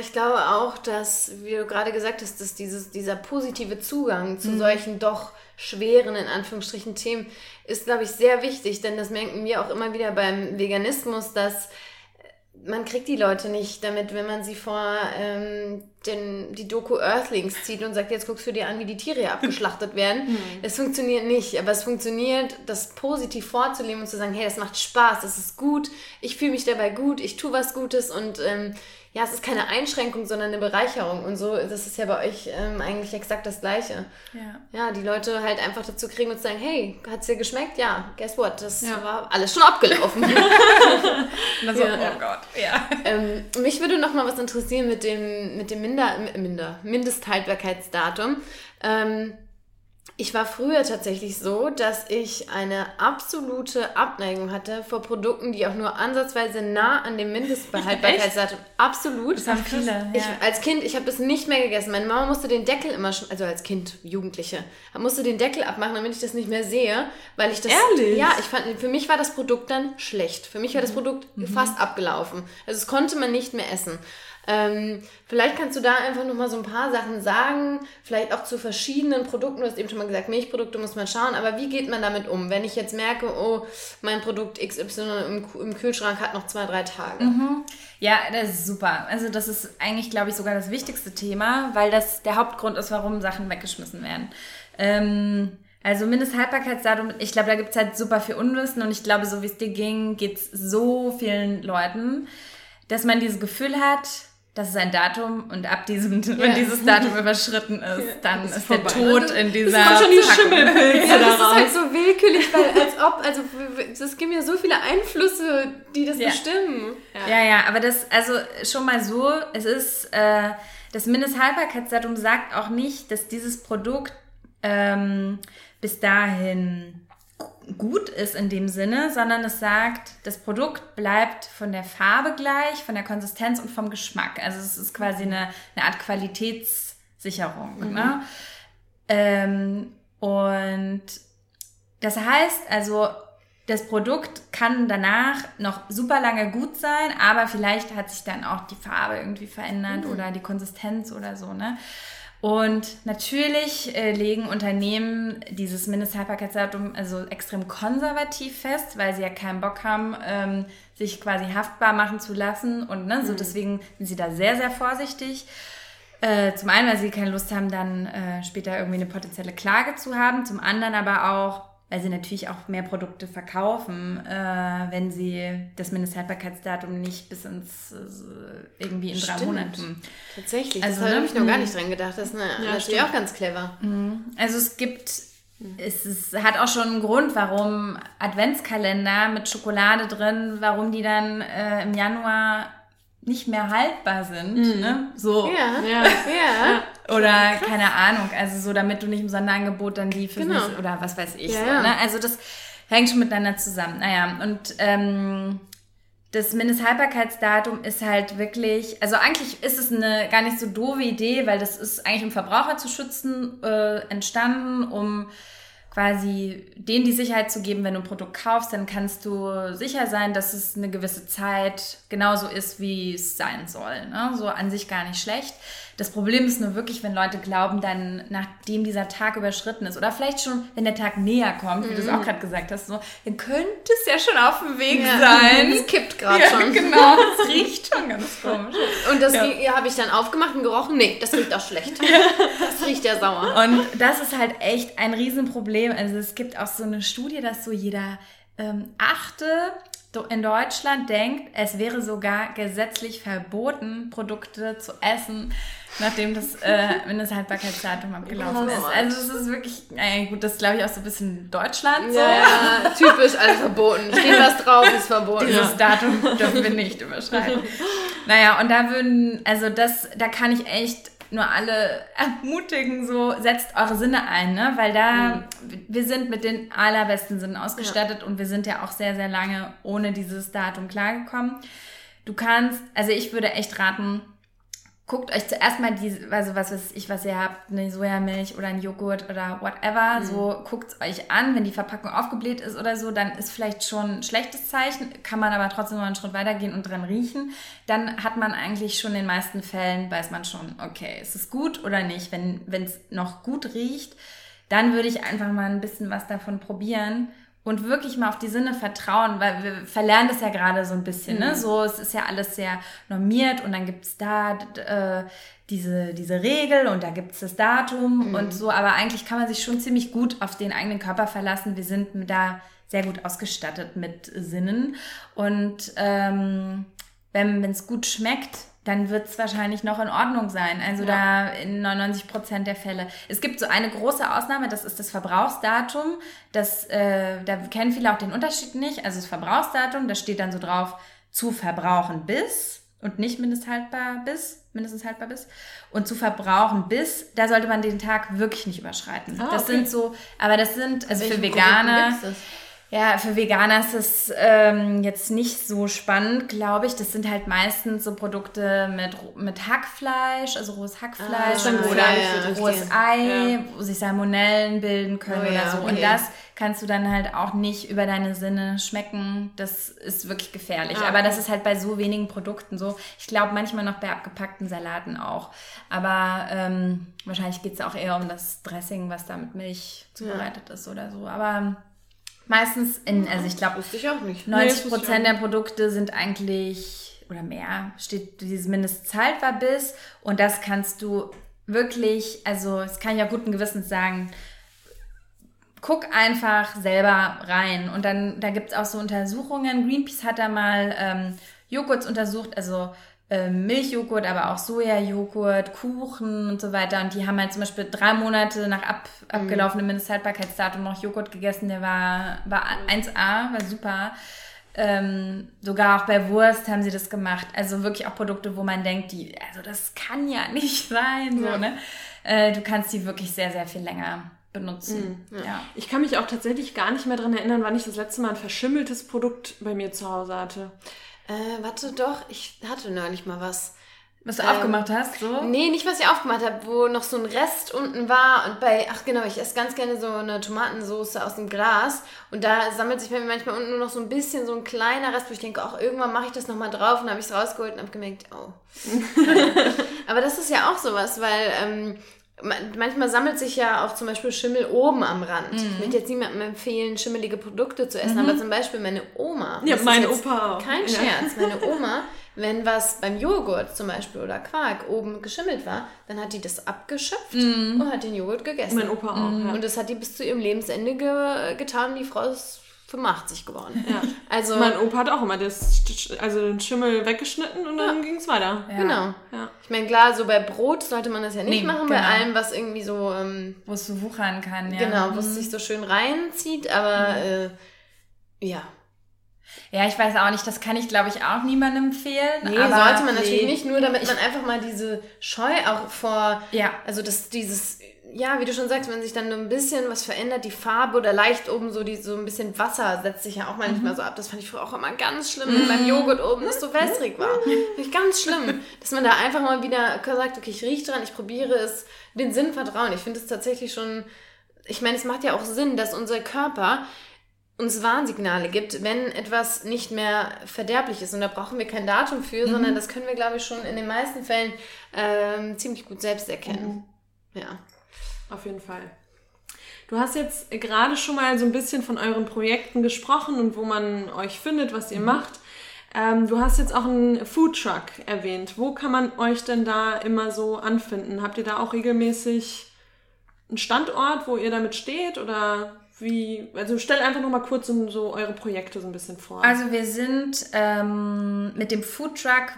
ich glaube auch, dass, wie du gerade gesagt hast, dass dieses, dieser positive Zugang zu solchen doch schweren, in Anführungsstrichen, Themen ist, glaube ich, sehr wichtig, denn das merken wir auch immer wieder beim Veganismus, dass man kriegt die Leute nicht damit, wenn man sie vor ähm, den, die Doku Earthlings zieht und sagt, jetzt guckst du dir an, wie die Tiere [laughs] abgeschlachtet werden. Das funktioniert nicht, aber es funktioniert, das positiv vorzuleben und zu sagen, hey, das macht Spaß, das ist gut, ich fühle mich dabei gut, ich tue was Gutes und ähm, ja, es ist keine Einschränkung, sondern eine Bereicherung und so, das ist ja bei euch ähm, eigentlich exakt das Gleiche. Ja. Ja, die Leute halt einfach dazu kriegen und sagen, hey, hat's dir geschmeckt? Ja, guess what, das war alles schon abgelaufen. [laughs] [laughs] Und dann so, Ja. oh Gott, ja. Ähm, mich würde noch mal was interessieren mit dem, mit dem Minder, Minder, Mindesthaltbarkeitsdatum. Ähm, ich war früher tatsächlich so, dass ich eine absolute Abneigung hatte vor Produkten, die auch nur ansatzweise nah an dem Mindesthaltbarkeitsdatum. [laughs] Absolut. Das haben viele, Ich, ja. als Kind, ich habe das nicht mehr gegessen. Meine Mama musste den Deckel immer schon, also als Kind, Jugendliche, musste den Deckel abmachen, damit ich das nicht mehr sehe, weil ich das. Ehrlich? Ja, ich fand, für mich war das Produkt dann schlecht. Für mich war das Produkt fast abgelaufen. Also es konnte man nicht mehr essen. Ähm, vielleicht kannst du da einfach nochmal so ein paar Sachen sagen, vielleicht auch zu verschiedenen Produkten. Du hast eben schon mal gesagt, Milchprodukte muss man schauen, aber wie geht man damit um, wenn ich jetzt merke, oh, mein Produkt XY im, im Kühlschrank hat noch zwei, drei Tage? Ja, das ist super. Also das ist eigentlich, glaube ich, sogar das wichtigste Thema, weil das der Hauptgrund ist, warum Sachen weggeschmissen werden. Ähm, also Mindesthaltbarkeitsdatum, ich glaube, da gibt es halt super viel Unwissen und ich glaube, so wie es dir ging, geht es so vielen Leuten, dass man dieses Gefühl hat, das ist ein Datum und ab diesem, wenn dieses Datum überschritten ist, dann ist, der vorbei. Tod in dieser kommen schon die. Schimmelpilze [laughs] Ja, das ist halt so willkürlich, weil als ob, also es gibt ja so viele Einflüsse, die das Ja. bestimmen. Ja, ja, aber das, also schon mal so, es ist, äh, das Mindesthaltbarkeitsdatum sagt auch nicht, dass dieses Produkt ähm, bis dahin gut ist in dem Sinne, sondern es sagt, das Produkt bleibt von der Farbe gleich, von der Konsistenz und vom Geschmack. Also es ist quasi eine, eine Art Qualitätssicherung. Ne? Ähm, Und das heißt also, das Produkt kann danach noch super lange gut sein, aber vielleicht hat sich dann auch die Farbe irgendwie verändert Mhm. oder die Konsistenz oder so, ne? Und natürlich äh, legen Unternehmen dieses Mindesthaltbarkeitsdatum also extrem konservativ fest, weil sie ja keinen Bock haben, ähm, sich quasi haftbar machen zu lassen. Und ne, so Mhm. deswegen sind sie da sehr, sehr vorsichtig. Äh, zum einen, weil sie keine Lust haben, dann äh, später irgendwie eine potenzielle Klage zu haben. Zum anderen aber auch, weil sie natürlich auch mehr Produkte verkaufen, äh, wenn sie das Mindesthaltbarkeitsdatum nicht bis ins äh, irgendwie in drei Stimmt. Ich Tatsächlich, Also, das ne? habe ich noch gar nicht dran gedacht. Das ist eine, natürlich stimmt. auch ganz clever. Also es gibt, es ist, hat auch schon einen Grund, warum Adventskalender mit Schokolade drin, warum die dann äh, im Januar nicht mehr haltbar sind. Ne? So. Ja, Ja. ja. Oder keine Ahnung, also so, damit du nicht im Sonderangebot dann die für Genau. oder was weiß ich. Ja, so, ne? Also das hängt schon miteinander zusammen. Naja, und ähm, das Mindesthaltbarkeitsdatum ist halt wirklich, also eigentlich ist es eine gar nicht so doofe Idee, weil das ist eigentlich um Verbraucher zu schützen äh, entstanden, um quasi denen die Sicherheit zu geben, wenn du ein Produkt kaufst, dann kannst du sicher sein, dass es eine gewisse Zeit genauso ist, wie es sein soll. Ne? So an sich gar nicht schlecht. Das Problem ist nur wirklich, wenn Leute glauben, dann nachdem dieser Tag überschritten ist oder vielleicht schon, wenn der Tag näher kommt, wie du es auch gerade gesagt hast, so, dann könnte es ja schon auf dem Weg Ja. sein. Es kippt gerade Ja, schon. genau. Es riecht schon ganz komisch. Und das Ja. habe ich dann aufgemacht und gerochen. Nee, das riecht auch schlecht. [laughs] Das riecht ja sauer. Und das ist halt echt ein Riesenproblem. Also es gibt auch so eine Studie, dass so jeder ähm, achte in Deutschland denkt, es wäre sogar gesetzlich verboten, Produkte zu essen, nachdem das äh, Mindesthaltbarkeitsdatum abgelaufen ist. Also es ist wirklich, naja gut, das ist glaube ich auch so ein bisschen Deutschland so. Ja, ja, typisch, alles verboten. Steht was drauf, ist verboten. Dieses Datum dürfen wir nicht überschreiten. [laughs] Naja, und da würden, also das, da kann ich echt nur alle ermutigen, so setzt eure Sinne ein, ne? Weil da, wir sind mit den allerbesten Sinnen ausgestattet und wir sind ja auch sehr, sehr lange ohne dieses Datum klargekommen. Du kannst, also ich würde echt raten, guckt euch zuerst mal die, also was weiß ich, was ihr habt, eine Sojamilch oder ein Joghurt oder whatever, so guckt euch an, wenn die Verpackung aufgebläht ist oder so, dann ist vielleicht schon ein schlechtes Zeichen, kann man aber trotzdem noch einen Schritt weitergehen und dran riechen, dann hat man eigentlich schon in den meisten Fällen, weiß man schon, okay, ist es gut oder nicht, wenn es noch gut riecht, dann würde ich einfach mal ein bisschen was davon probieren und wirklich mal auf die Sinne vertrauen, weil wir verlernen das ja gerade so ein bisschen, ne? So, es ist ja alles sehr normiert und dann gibt's da äh, diese, diese Regel und da gibt's das Datum und so, aber eigentlich kann man sich schon ziemlich gut auf den eigenen Körper verlassen. Wir sind da sehr gut ausgestattet mit Sinnen und ähm, wenn es gut schmeckt, dann wird es wahrscheinlich noch in Ordnung sein. Also da in 99 Prozent der Fälle. Es gibt so eine große Ausnahme, das ist das Verbrauchsdatum. Das, äh, da kennen viele auch den Unterschied nicht. Also das Verbrauchsdatum, da steht dann so drauf, zu verbrauchen bis und nicht mindesthaltbar bis, mindestens haltbar bis. Und zu verbrauchen bis, da sollte man den Tag wirklich nicht überschreiten. Ah, das okay. sind so, aber das sind, also für Veganer. Ja, für Veganer ist es ähm, jetzt nicht so spannend, glaube ich. Das sind halt meistens so Produkte mit, mit Hackfleisch, also rohes Hackfleisch Ah, oder ja, ja, rohes. Ei, Ja. wo sich Salmonellen bilden können Oh oder so. Und okay. das kannst du dann halt auch nicht über deine Sinne schmecken. Das ist wirklich gefährlich. Ah, Aber okay. das ist halt bei so wenigen Produkten so. Ich glaube manchmal noch bei abgepackten Salaten auch. Aber ähm, wahrscheinlich geht es auch eher um das Dressing, was da mit Milch zubereitet ist oder so. Aber meistens in, also ich glaube, Wusste ich auch nicht. 90 das wusste ich Prozent der Produkte sind eigentlich, oder mehr, steht dieses Mindesthaltbar bis. Und das kannst du wirklich, also das kann ich ja guten Gewissens sagen, guck einfach selber rein. Und dann, da gibt es auch so Untersuchungen. Greenpeace hat da mal ähm, Joghurts untersucht, also ähm, Milchjoghurt, aber auch Sojajoghurt, Kuchen und so weiter. Und die haben halt zum Beispiel drei Monate nach ab, abgelaufenem Mindesthaltbarkeitsdatum noch Joghurt gegessen. Der war, war 1A, war super. Ähm, sogar auch bei Wurst haben sie das gemacht. Also wirklich auch Produkte, wo man denkt, die, also das kann ja [laughs] nicht sein. So, ne? äh, du kannst die wirklich sehr, sehr viel länger benutzen. ja. Ich kann mich auch tatsächlich gar nicht mehr daran erinnern, wann ich das letzte Mal ein verschimmeltes Produkt bei mir zu Hause hatte. Äh, warte doch, ich hatte neulich mal was. Was du aufgemacht hast, so? Nee, nicht was ich aufgemacht habe, wo noch so ein Rest unten war und bei, ach genau, ich esse ganz gerne so eine Tomatensauce aus dem Glas und da sammelt sich bei mir manchmal unten nur noch so ein bisschen so ein kleiner Rest, wo ich denke, ach, irgendwann mache ich das nochmal drauf und habe ich es rausgeholt und habe gemerkt, oh. [laughs] Aber das ist ja auch sowas, weil ähm, manchmal sammelt sich ja auch zum Beispiel Schimmel oben am Rand. Mhm. Ich möchte jetzt niemandem empfehlen, schimmelige Produkte zu essen, aber zum Beispiel meine Oma. Ja, mein Opa auch. Kein Ja. Scherz. Meine [laughs] Oma, wenn was beim Joghurt zum Beispiel oder Quark oben geschimmelt war, dann hat die das abgeschöpft und hat den Joghurt gegessen. Mein Opa auch, ja. Und das hat die bis zu ihrem Lebensende ge getan. Die Frau ist 85 geworden. Ja. Also, Mein Opa hat auch immer das, also den Schimmel weggeschnitten und dann ging es weiter. genau. Ja. Ich meine, klar, so bei Brot sollte man das ja nicht Nee, machen, bei genau. allem, was irgendwie so, ähm, Wo es so wuchern kann, ja. genau, wo es sich so schön reinzieht, aber äh, ja. Ja, ich weiß auch nicht, das kann ich, glaube ich, auch niemandem empfehlen. Nee, aber sollte man natürlich nee. nicht, nur damit man einfach mal diese Scheu auch vor, Ja. also das, dieses, ja, wie du schon sagst, wenn sich dann nur ein bisschen was verändert, die Farbe oder leicht oben so, die, so ein bisschen Wasser setzt sich ja auch manchmal Mhm. so ab. Das fand ich früher auch immer ganz schlimm, wenn beim Joghurt oben das so wässrig war. Fand ich ganz schlimm, dass man da einfach mal wieder sagt, okay, ich rieche dran, ich probiere es, den Sinn vertrauen. Ich finde es tatsächlich schon, ich meine, es macht ja auch Sinn, dass unser Körper uns Warnsignale gibt, wenn etwas nicht mehr verderblich ist. Und da brauchen wir kein Datum für, sondern das können wir, glaube ich, schon in den meisten Fällen ähm, ziemlich gut selbst erkennen. Ja. Auf jeden Fall. Du hast jetzt gerade schon mal so ein bisschen von euren Projekten gesprochen und wo man euch findet, was ihr macht. Ähm, du hast jetzt auch einen Foodtruck erwähnt. Wo kann man euch denn da immer so anfinden? Habt ihr da auch regelmäßig einen Standort, wo ihr damit steht? Oder wie? Also stell einfach noch mal kurz so, so eure Projekte so ein bisschen vor. Also wir sind ähm, mit dem Foodtruck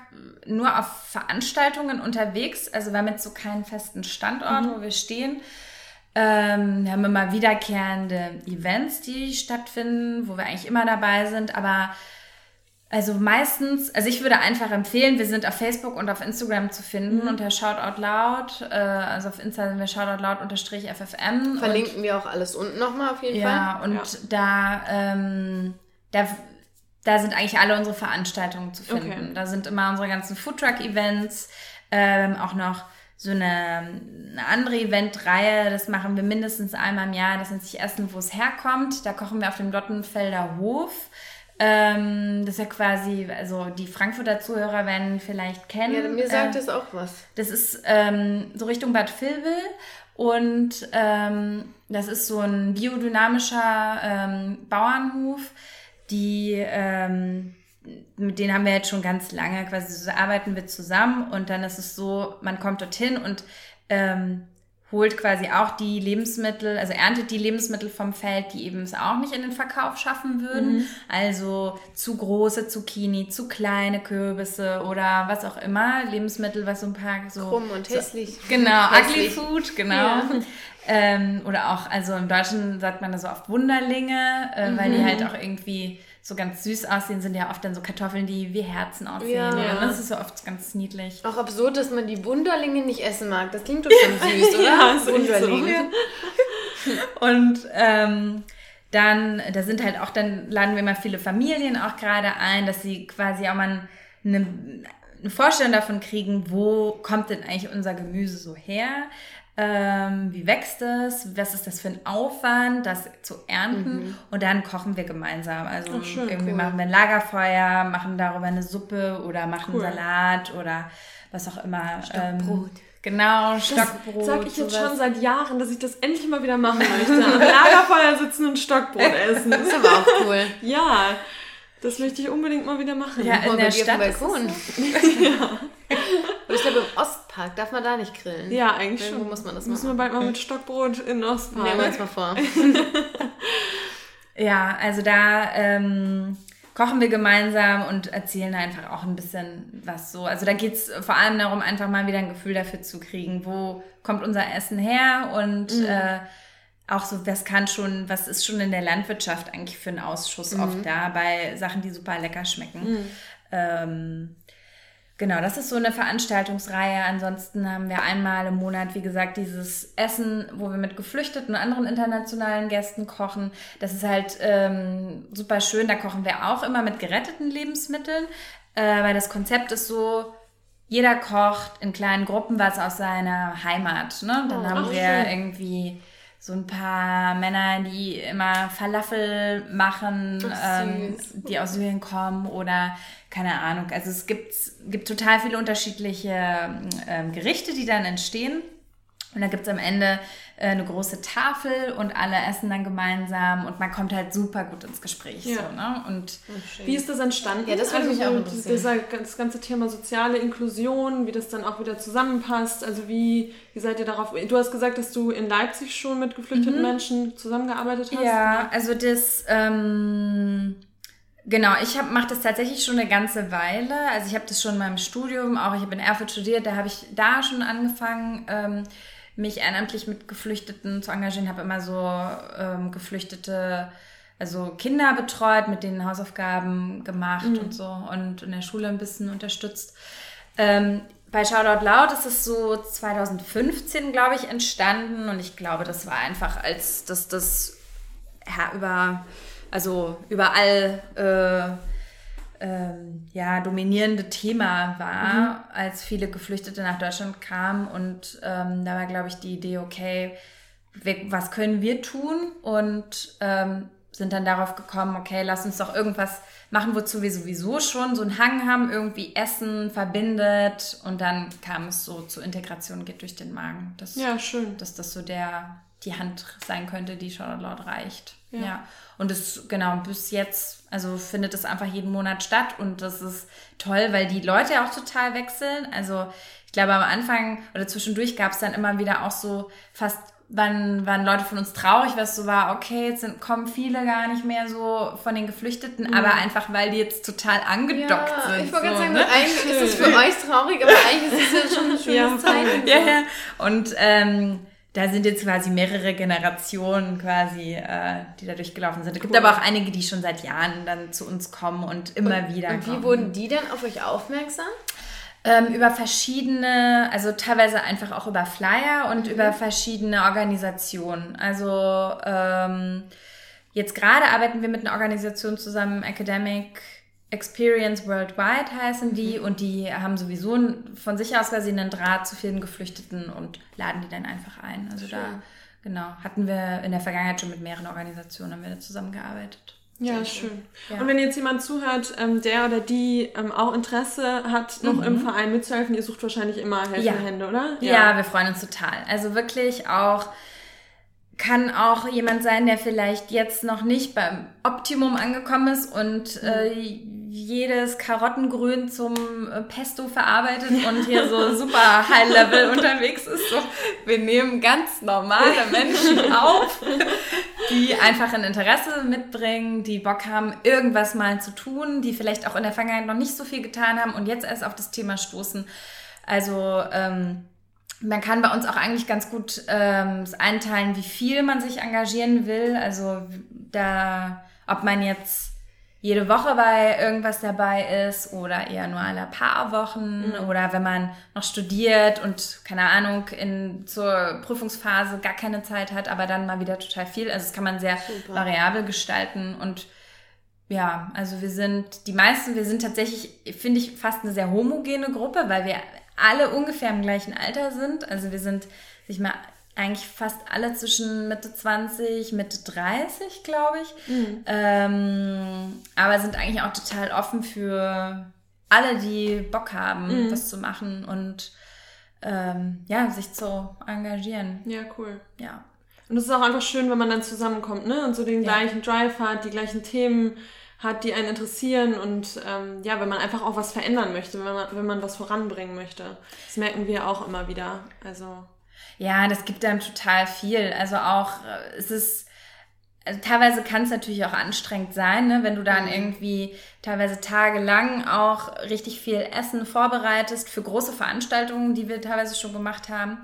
nur auf Veranstaltungen unterwegs. Also wir haben jetzt so keinen festen Standort, wo wir stehen. Ähm, wir haben immer wiederkehrende Events, die stattfinden, wo wir eigentlich immer dabei sind. Aber also meistens, also ich würde einfach empfehlen, wir sind auf Facebook und auf Instagram zu finden unter Shoutout Loud. Äh, also auf Insta sind wir Shoutout Loud unterstrich FFM. und- Verlinken wir auch alles unten nochmal auf jeden ja, Fall. und Ja. da, ähm, da, da sind eigentlich alle unsere Veranstaltungen zu finden. Okay. Da sind immer unsere ganzen Foodtruck-Events, ähm, auch noch so eine, eine andere Eventreihe, das machen wir mindestens einmal im Jahr, das nennt sich Essen, wo es herkommt. Da kochen wir auf dem Dottenfelder Hof. Ähm, das ist ja quasi, also die Frankfurter Zuhörer werden vielleicht kennen. Ja, mir sagt Äh, es auch was. das ist ähm, so Richtung Bad Vilbel und ähm, das ist so ein biodynamischer ähm, Bauernhof, die ähm, mit denen haben wir jetzt schon ganz lange quasi so arbeiten wir zusammen und dann ist es so, man kommt dorthin und ähm, holt quasi auch die Lebensmittel, also erntet die Lebensmittel vom Feld, die eben es auch nicht in den Verkauf schaffen würden. Also zu große Zucchini, zu kleine Kürbisse oder was auch immer. Lebensmittel, was so ein paar so. Krumm und so, hässlich. Genau, ugly Hässlich. food, genau. Ja. Ähm, oder auch, also im Deutschen sagt man da so oft Wunderlinge, äh, weil Mhm. die halt auch irgendwie so ganz süß aussehen, sind ja oft dann so Kartoffeln, die wie Herzen aussehen. Ja. Und das ist so oft ganz niedlich. Auch absurd, dass man die Wunderlinge nicht essen mag. Das klingt doch schon [laughs] süß, oder? Ja, so. Wunderlinge. Ja. Und ähm, dann, da sind halt auch, dann laden wir immer viele Familien auch gerade ein, dass sie quasi auch mal eine, eine Vorstellung davon kriegen, wo kommt denn eigentlich unser Gemüse so her? Ähm, wie wächst es? Was ist das für ein Aufwand, das zu ernten? Und dann kochen wir gemeinsam. Also Ach, schön, irgendwie cool. machen wir ein Lagerfeuer, machen darüber eine Suppe oder machen Cool. Salat oder was auch immer. Stockbrot. Ähm, genau, Das Stockbrot. sag ich jetzt sowas. schon seit Jahren, dass ich das endlich mal wieder machen möchte. Am Lagerfeuer sitzen und Stockbrot [laughs] essen. Das ist aber auch cool. Ja, das möchte ich unbedingt mal wieder machen. Ja, in mal, der Stadt Balkon. [laughs] [laughs] ja. Aber ich glaube, im Ostpark darf man da nicht grillen. ja eigentlich Irgendwo schon. muss man das Müssen wir machen. bald mal mit Stockbrot in den Ostpark. Nehmen wir uns mal vor. [laughs] Ja, also da ähm, kochen wir gemeinsam und erzählen einfach auch ein bisschen was so. Also da geht's vor allem darum, einfach mal wieder ein Gefühl dafür zu kriegen, wo kommt unser Essen her und äh, auch so, was kann schon, was ist schon in der Landwirtschaft eigentlich für ein Ausschuss oft da bei Sachen, die super lecker schmecken. Ähm, Genau, das ist so eine Veranstaltungsreihe. Ansonsten haben wir einmal im Monat, wie gesagt, dieses Essen, wo wir mit Geflüchteten und anderen internationalen Gästen kochen. Das ist halt ähm, super schön. Da kochen wir auch immer mit geretteten Lebensmitteln, äh, weil das Konzept ist so, jeder kocht in kleinen Gruppen was aus seiner Heimat. Ne? Dann Oh, haben wir schön. irgendwie so ein paar Männer, die immer Falafel machen, Ach, ähm, die aus Syrien kommen oder keine Ahnung. Also es gibt, gibt total viele unterschiedliche ähm, Gerichte, die dann entstehen. Und da gibt's am Ende äh, eine große Tafel und alle essen dann gemeinsam und man kommt halt super gut ins Gespräch. Ja. So, ne? Und Wie ist das entstanden? Ja, das würde mich auch interessieren. Dieser, das ganze Thema soziale Inklusion, wie das dann auch wieder zusammenpasst. Also wie, wie seid ihr darauf? Du hast gesagt, dass du in Leipzig schon mit geflüchteten Menschen zusammengearbeitet hast. Mhm. Ja, also das, ähm, genau, ich mache das tatsächlich schon eine ganze Weile. Also ich habe das schon in meinem Studium, auch ich habe in Erfurt studiert, da habe ich da schon angefangen, ähm, mich ehrenamtlich mit Geflüchteten zu engagieren, habe immer so ähm, Geflüchtete, also Kinder betreut, mit denen Hausaufgaben gemacht und so und in der Schule ein bisschen unterstützt. Ähm, bei Shoutout Loud ist es so 2015, glaube ich, entstanden und ich glaube, das war einfach, als das das ja, über, also überall äh, ähm, ja, dominierende Thema war, als viele Geflüchtete nach Deutschland kamen. Und ähm, da war, glaube ich, die Idee, okay, wir, was können wir tun? Und ähm, sind dann darauf gekommen, okay, lass uns doch irgendwas machen, wozu wir sowieso schon so einen Hang haben, irgendwie Essen verbindet. Und dann kam es so zur Integration, geht durch den Magen. Das, Ja, schön. dass das so der die Hand sein könnte, die Charlotte reicht. Ja. Ja. Und es genau bis jetzt, also findet es einfach jeden Monat statt und das ist toll, weil die Leute auch total wechseln. Also ich glaube am Anfang oder zwischendurch gab es dann immer wieder auch so fast waren, waren Leute von uns traurig, was so war, okay, jetzt sind, kommen viele gar nicht mehr so von den Geflüchteten, aber einfach, weil die jetzt total angedockt Ja, sind. ich wollte so, gerade sagen, ne? eigentlich ist es für [laughs] euch traurig, aber eigentlich ist es ja schon ein schönes Ja, Zeichen. Ja, ja. Und ähm, da sind jetzt quasi mehrere Generationen quasi, äh, die da durchgelaufen sind. Es gibt aber auch einige, die schon seit Jahren dann zu uns kommen und immer wieder Und wie kommen. wurden die dann auf euch aufmerksam? Ähm, über verschiedene, also teilweise einfach auch über Flyer und über verschiedene Organisationen. Also ähm, jetzt gerade arbeiten wir mit einer Organisation zusammen, Academic Experience Worldwide heißen die und die haben sowieso von sich aus quasi einen Draht zu vielen Geflüchteten und laden die dann einfach ein. Also da, genau, hatten wir in der Vergangenheit schon mit mehreren Organisationen haben wir da zusammengearbeitet. Ja, schön. Ja. Und wenn jetzt jemand zuhört, ähm, der oder die ähm, auch Interesse hat, noch im Verein mitzuhelfen, ihr sucht wahrscheinlich immer helfende Mhm. Ja. Hände, oder? Ja. wir freuen uns total. Also wirklich auch, kann auch jemand sein, der vielleicht jetzt noch nicht beim Optimum angekommen ist und äh, jedes Karottengrün zum äh, Pesto verarbeitet und hier so super High-Level [laughs] unterwegs ist. So, wir nehmen ganz normale Menschen [laughs] auf, die einfach ein Interesse mitbringen, die Bock haben, irgendwas mal zu tun, die vielleicht auch in der Vergangenheit noch nicht so viel getan haben und jetzt erst auf das Thema stoßen. Also ähm, man kann bei uns auch eigentlich ganz gut ähm, einteilen, wie viel man sich engagieren will. Also da, ob man jetzt jede Woche bei irgendwas dabei ist oder eher nur alle paar Wochen oder wenn man noch studiert und keine Ahnung in zur Prüfungsphase gar keine Zeit hat, aber dann mal wieder total viel. Also das kann man sehr Super. variabel gestalten und ja, also wir sind die meisten, wir sind tatsächlich, finde ich, fast eine sehr homogene Gruppe, weil wir alle ungefähr im gleichen Alter sind. Also wir sind, sich mal eigentlich fast alle zwischen Mitte 20, Mitte 30, glaube ich. Ähm, aber sind eigentlich auch total offen für alle, die Bock haben, was zu machen und ähm, ja, sich zu engagieren. Ja, cool. Ja. Und es ist auch einfach schön, wenn man dann zusammenkommt, ne? Und so den Ja. gleichen Drive hat, die gleichen Themen hat, die einen interessieren und ähm, ja, wenn man einfach auch was verändern möchte, wenn man, wenn man was voranbringen möchte. Das merken wir auch immer wieder. Also Ja, das gibt einem total viel. Also auch, äh, es ist, also teilweise kann es natürlich auch anstrengend sein, ne? wenn du dann irgendwie teilweise tagelang auch richtig viel Essen vorbereitest für große Veranstaltungen, die wir teilweise schon gemacht haben.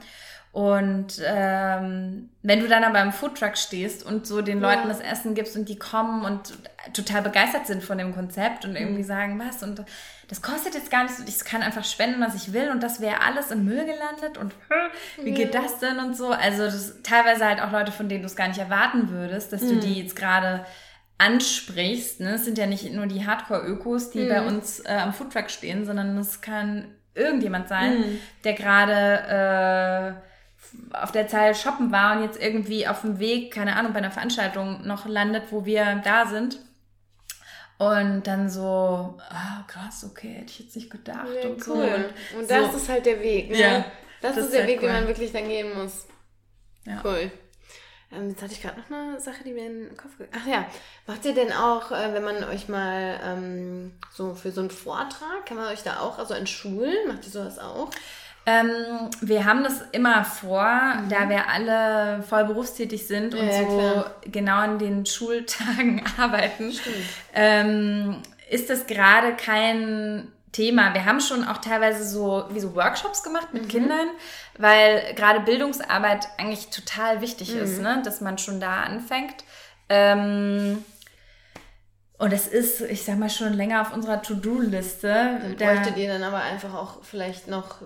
Und ähm, wenn du dann aber im Foodtruck stehst und so den Leuten das Essen gibst und die kommen und total begeistert sind von dem Konzept und irgendwie sagen, was und das kostet jetzt gar nicht so, ich kann einfach spenden, was ich will und das wäre alles im Müll gelandet und [laughs] wie geht das denn und so. Also das teilweise halt auch Leute, von denen du es gar nicht erwarten würdest, dass du die jetzt gerade ansprichst. Ne? Es sind ja nicht nur die Hardcore-Ökos, die bei uns äh, am Foodtruck stehen, sondern es kann irgendjemand sein, der gerade äh, auf der Zeit shoppen war und jetzt irgendwie auf dem Weg, keine Ahnung, bei einer Veranstaltung noch landet, wo wir da sind. Und dann so, ah, krass, okay, hätte ich jetzt nicht gedacht. Ja, und so. cool. Und das so. ist halt der Weg. Ne? Ja, das, das ist der halt Weg, den cool. man wirklich dann gehen muss. Ja. Cool. Ähm, jetzt hatte ich gerade noch eine Sache, die mir in den Kopf ge- Ach ja, macht ihr denn auch, äh, wenn man euch mal ähm, so für so einen Vortrag, kann man euch da auch, also in Schulen, macht ihr sowas auch? Ähm, wir haben das immer vor, da wir alle voll berufstätig sind und Mhm. Ja, ja, so klar. genau an den Schultagen [laughs] arbeiten, ähm, ist das gerade kein Thema. Wir haben schon auch teilweise so wie so Workshops gemacht Mhm. mit Kindern, weil gerade Bildungsarbeit eigentlich total wichtig Mhm. ist, ne? dass man schon da anfängt. Ähm, und es ist, ich sag mal, schon länger auf unserer To-Do-Liste. Dann Da- bräuchtet ihr dann aber einfach auch vielleicht noch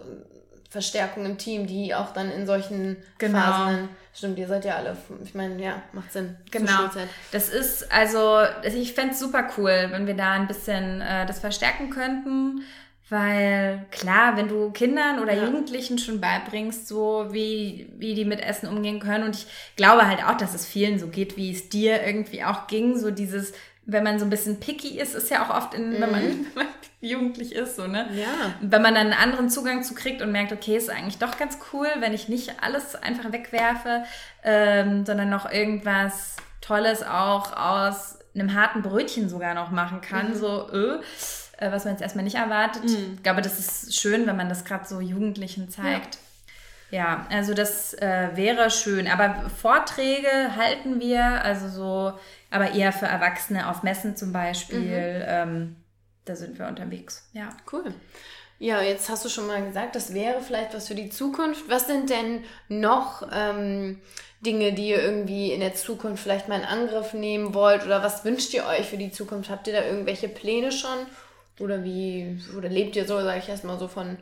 Verstärkung im Team, die auch dann in solchen Genau. Phasen, stimmt, ihr seid ja alle, ich meine, ja, macht Sinn. Genau. Das ist, also, ich fände es super cool, wenn wir da ein bisschen äh, das verstärken könnten. Weil klar, wenn du Kindern oder Ja. Jugendlichen schon beibringst, so wie, wie die mit Essen umgehen können. Und ich glaube halt auch, dass es vielen so geht, wie es dir irgendwie auch ging. So dieses, wenn man so ein bisschen picky ist, ist ja auch oft, in, wenn, man, [laughs] wenn man jugendlich ist, so, ne? Ja. wenn man dann einen anderen Zugang zu kriegt und merkt, okay, ist eigentlich doch ganz cool, wenn ich nicht alles einfach wegwerfe, ähm, sondern noch irgendwas Tolles auch aus einem harten Brötchen sogar noch machen kann, so, äh, äh, was man jetzt erstmal nicht erwartet. Ich glaube, das ist schön, wenn man das gerade so Jugendlichen zeigt. Ja, also das äh, wäre schön. Aber Vorträge halten wir, also so, aber eher für Erwachsene auf Messen zum Beispiel. Ähm, da sind wir unterwegs. Ja. Cool. Ja, jetzt hast du schon mal gesagt, das wäre vielleicht was für die Zukunft. Was sind denn noch ähm, Dinge, die ihr irgendwie in der Zukunft vielleicht mal in Angriff nehmen wollt? Oder was wünscht ihr euch für die Zukunft? Habt ihr da irgendwelche Pläne schon? Oder wie, oder lebt ihr so, sage ich erstmal so von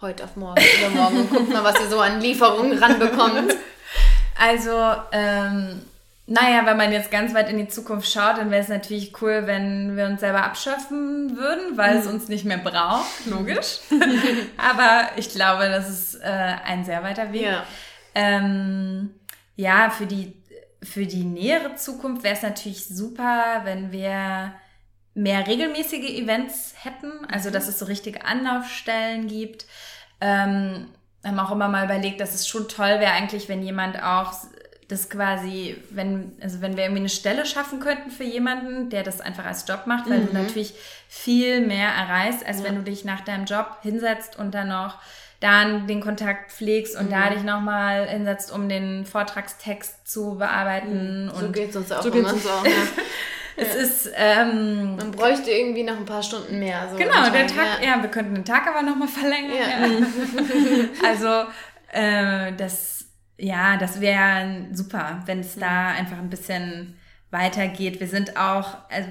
heute auf morgen, [laughs] übermorgen und guckt mal, was ihr so an Lieferungen ranbekommt? Also, ähm, naja, wenn man jetzt ganz weit in die Zukunft schaut, dann wäre es natürlich cool, wenn wir uns selber abschaffen würden, weil es uns nicht mehr braucht, logisch. [laughs] Aber ich glaube, das ist äh, ein sehr weiter Weg. Ja. Ähm, ja, für die, für die nähere Zukunft wäre es natürlich super, wenn wir mehr regelmäßige Events hätten, also dass es so richtige Anlaufstellen gibt. Ähm, haben auch immer mal überlegt, dass es schon toll wäre eigentlich, wenn jemand auch das quasi, wenn, also wenn wir irgendwie eine Stelle schaffen könnten für jemanden, der das einfach als Job macht, weil du natürlich viel mehr erreichst, als wenn du dich nach deinem Job hinsetzt und dann noch dann den Kontakt pflegst und da dich nochmal hinsetzt, um den Vortragstext zu bearbeiten. So und geht's uns auch So immer. uns auch. Ja. [laughs] es ist, ähm, Man bräuchte irgendwie noch ein paar Stunden mehr. So Genau, der Tag, ja. ja. wir könnten den Tag aber nochmal verlängern. Ja. Ja. [laughs] also, äh, das, ja, das wäre super, wenn es da einfach ein bisschen weitergeht. Wir sind auch, also,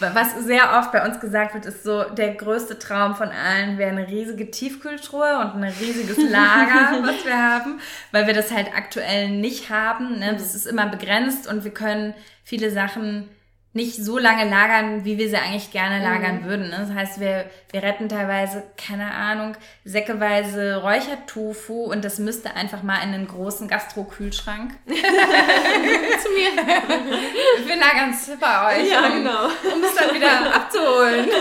[laughs] was sehr oft bei uns gesagt wird, ist so, der größte Traum von allen wäre eine riesige Tiefkühltruhe und ein riesiges [laughs] Lager, was wir haben, weil wir das halt aktuell nicht haben. Ne? Das ist immer begrenzt und wir können viele Sachen nicht so lange lagern, wie wir sie eigentlich gerne lagern würden. ne? Das heißt, wir, wir retten teilweise, keine Ahnung, säckeweise Räuchertofu und das müsste einfach mal in einen großen Gastro-Kühlschrank. [laughs] Zu mir. Wir lagern es bei euch, Ja, um, genau. um es dann wieder abzuholen. [laughs]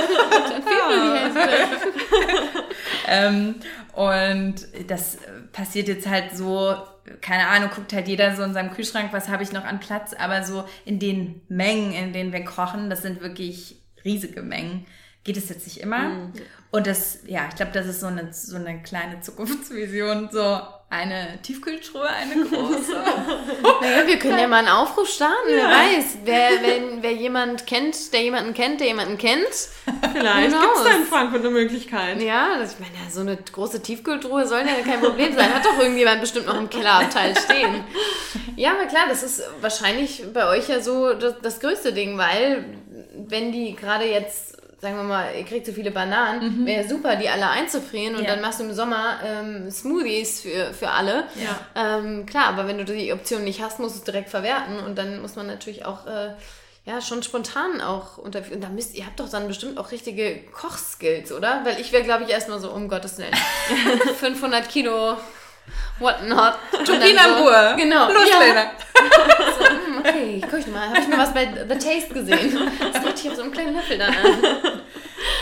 [laughs] ähm, und das passiert jetzt halt so, keine Ahnung, guckt halt jeder so in seinem Kühlschrank, was habe ich noch an Platz, aber so in den Mengen, in denen wir kochen, das sind wirklich riesige Mengen, geht es jetzt nicht immer. Und das, ja, ich glaube, das ist so eine, so eine kleine Zukunftsvision, so eine Tiefkühltruhe, eine große. [laughs] Naja, wir können ja mal einen Aufruf starten, wer weiß. Wer, wenn, wer jemand kennt, der jemanden kennt, der jemanden kennt. Vielleicht gibt es da in? Frankfurt eine Möglichkeit. Ja, das, ich meine, ja, so eine große Tiefkühltruhe soll ja kein Problem sein. Hat doch irgendjemand bestimmt noch im Kellerabteil stehen. Ja, aber klar, das ist wahrscheinlich bei euch ja so das, das größte Ding, weil wenn die gerade jetzt, sagen wir mal, ihr kriegt so viele Bananen, wäre super, die alle einzufrieren und Ja. dann machst du im Sommer ähm, Smoothies für, für alle. Ja. Ähm, klar, aber wenn du die Option nicht hast, musst du es direkt verwerten und dann muss man natürlich auch äh, ja, schon spontan auch unter. Und da müsst ihr habt doch dann bestimmt auch richtige Kochskills, oder? Weil ich wäre, glaube ich, erstmal so, um Gottes Willen, [laughs] [laughs] 500 Kilo, whatnot. Topinambur. So, genau. Los, ja. Lena. So, hm, okay, guck ich mal. Habe ich mal was bei The Taste gesehen? Das macht hier so einen kleinen Löffel dann an.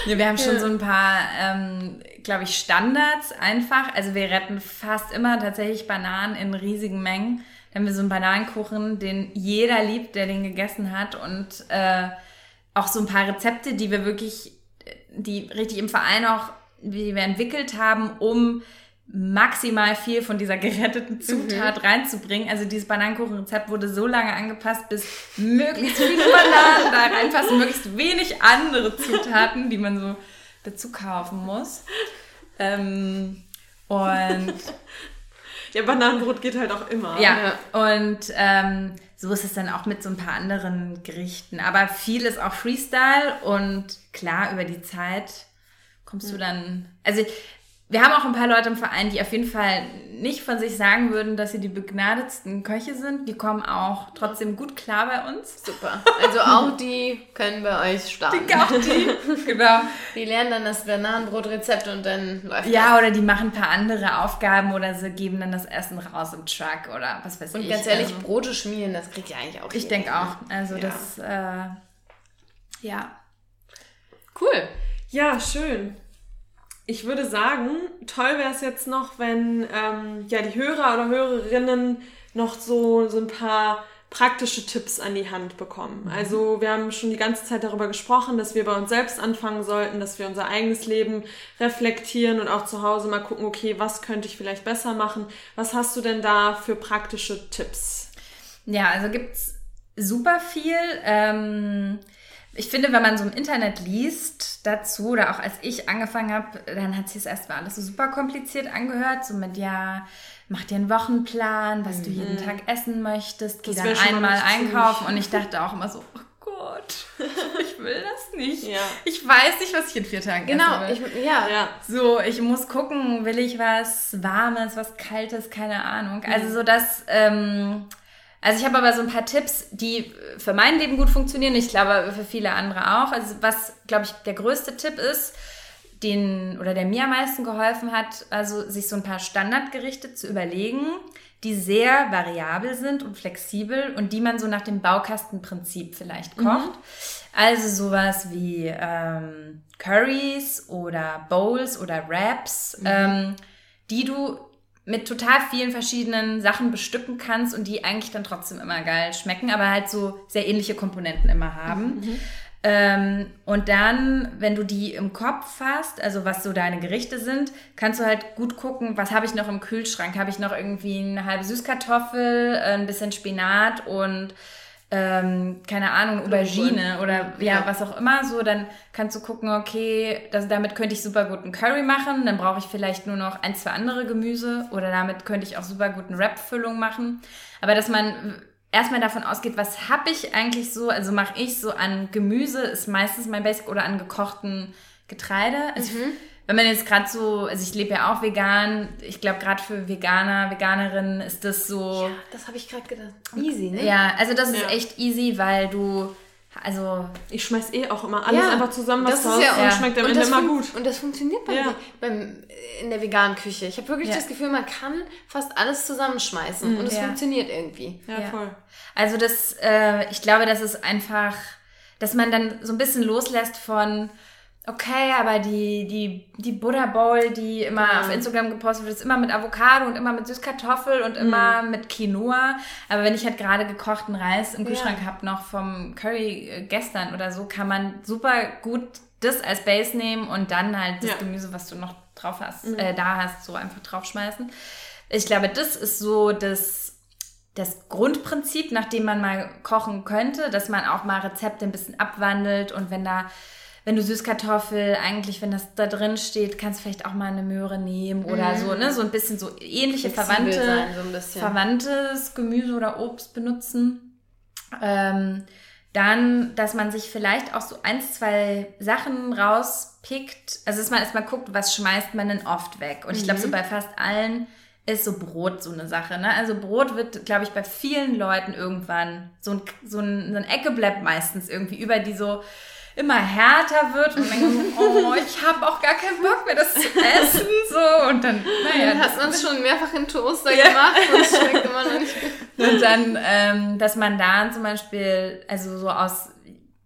Ja, wir haben schon so ein paar, ähm, glaube ich, Standards einfach. Also wir retten fast immer tatsächlich Bananen in riesigen Mengen. Dann haben wir so einen Bananenkuchen, den jeder liebt, der den gegessen hat. Und äh, auch so ein paar Rezepte, die wir wirklich, die richtig im Verein auch, die wir entwickelt haben, um maximal viel von dieser geretteten Zutat reinzubringen. Also dieses Bananenkuchenrezept wurde so lange angepasst, bis möglichst viele Bananen da reinpassen, möglichst wenig andere Zutaten, die man so dazu kaufen muss. Ähm, und Ja, Bananenbrot geht halt auch immer. ja, und ähm, so ist es dann auch mit so ein paar anderen Gerichten. Aber viel ist auch Freestyle und klar, über die Zeit kommst du dann. Also, wir haben auch ein paar Leute im Verein, die auf jeden Fall nicht von sich sagen würden, dass sie die begnadetsten Köche sind. Die kommen auch trotzdem gut klar bei uns. Super. Also auch die können bei euch starten. Auch die, genau. Die lernen dann das Bananenbrotrezept und dann läuft Ja, oder die machen ein paar andere Aufgaben oder sie geben dann das Essen raus im Truck oder was weiß das. Und ich. ganz ehrlich, Also, Brote schmieren, das kriegt ihr eigentlich auch ich denke ne? auch. Also Ja. das, äh, ja. Cool. Ja, schön. Ich würde sagen, toll wäre es jetzt noch, wenn ähm, ja, die Hörer oder Hörerinnen noch so, so ein paar praktische Tipps an die Hand bekommen. Also wir haben schon die ganze Zeit darüber gesprochen, dass wir bei uns selbst anfangen sollten, dass wir unser eigenes Leben reflektieren und auch zu Hause mal gucken, okay, was könnte ich vielleicht besser machen? Was hast du denn da für praktische Tipps? Ja, also gibt's super viel. Ähm, ich finde, wenn man so im Internet liest dazu, oder auch als ich angefangen habe, dann hat sich das erstmal alles so super kompliziert angehört. So mit, ja, mach dir einen Wochenplan, was du jeden Tag essen möchtest, geh dann einmal einkaufen. Und ich [laughs] dachte auch immer so, oh Gott, [laughs] ich will das nicht. Ja. Ich weiß nicht, was ich in vier Tagen Genau, will. ich, ja. Ja, So, ich muss gucken, will ich was Warmes, was Kaltes, keine Ahnung. Also so das, ähm, also ich habe aber so ein paar Tipps, die für mein Leben gut funktionieren. Ich glaube für viele andere auch. Also was, glaube ich, der größte Tipp ist, den oder der mir am meisten geholfen hat, also sich so ein paar Standardgerichte zu überlegen, die sehr variabel sind und flexibel und die man so nach dem Baukastenprinzip vielleicht kocht. Also sowas wie ähm, Curries oder Bowls oder Wraps, ähm, die du mit total vielen verschiedenen Sachen bestücken kannst und die eigentlich dann trotzdem immer geil schmecken, aber halt so sehr ähnliche Komponenten immer haben. Ähm, und dann, wenn du die im Kopf hast, also was so deine Gerichte sind, kannst du halt gut gucken, was habe ich noch im Kühlschrank? Habe ich noch irgendwie eine halbe Süßkartoffel, ein bisschen Spinat und ähm, keine Ahnung, Aubergine oder ja, was auch immer, so, dann kannst du gucken, okay, das, damit könnte ich super gut einen Curry machen, dann brauche ich vielleicht nur noch ein, zwei andere Gemüse oder damit könnte ich auch super gut eine Wrap-Füllung machen. Aber dass man erstmal davon ausgeht, was habe ich eigentlich so, also mache ich so an Gemüse, ist meistens mein Basic oder an gekochten Getreide. Also ich, wenn man jetzt gerade so, also ich lebe ja auch vegan, ich glaube gerade für Veganer, Veganerinnen ist das so, Das habe ich gerade gedacht. Easy, ne? ja, also das ist Ja. echt easy, weil du, also ich schmeiß eh auch immer alles Ja, einfach zusammen, was das du ist ja- und Ja. schmeckt am Und Ende immer gut. und das funktioniert bei Ja. mir beim, in der veganen Küche. Ich habe wirklich Ja. das Gefühl, man kann fast alles zusammenschmeißen und es Ja. funktioniert irgendwie. Ja, Ja. voll. Also das, äh, ich glaube, das ist einfach, dass man dann so ein bisschen loslässt von, okay, aber die, die, die Buddha Bowl, die immer auf Instagram gepostet wird, ist immer mit Avocado und immer mit Süßkartoffel und immer mit Quinoa. Aber wenn ich halt gerade gekochten Reis im Kühlschrank hab habe, noch vom Curry äh, gestern oder so, kann man super gut das als Base nehmen und dann halt das Ja. Gemüse, was du noch drauf hast, äh, da hast, so einfach draufschmeißen. Ich glaube, das ist so das, das Grundprinzip, nach dem man mal kochen könnte, dass man auch mal Rezepte ein bisschen abwandelt und wenn da, wenn du Süßkartoffel, eigentlich, wenn das da drin steht, kannst du vielleicht auch mal eine Möhre nehmen oder so, ne, so ein bisschen so ähnliche Flexibel verwandte, sein, so ein bisschen. verwandtes Gemüse oder Obst benutzen. Ähm, dann, dass man sich vielleicht auch so ein, zwei Sachen rauspickt. Also, dass man erstmal guckt, was schmeißt man denn oft weg. Und ich glaube, so bei fast allen ist so Brot so eine Sache. Ne? Also Brot wird, glaube ich, bei vielen Leuten irgendwann so ein, so ein, so ein Ecke bleibt meistens irgendwie über, die so immer härter wird und denken, [laughs] oh, ich habe auch gar keinen Bock mehr, das zu essen. So, und dann, naja. Du hast uns schon mehrfach in Toaster gemacht und es schmeckt immer noch nicht gut. [laughs] Und dann, ähm, dass man da zum Beispiel, also so aus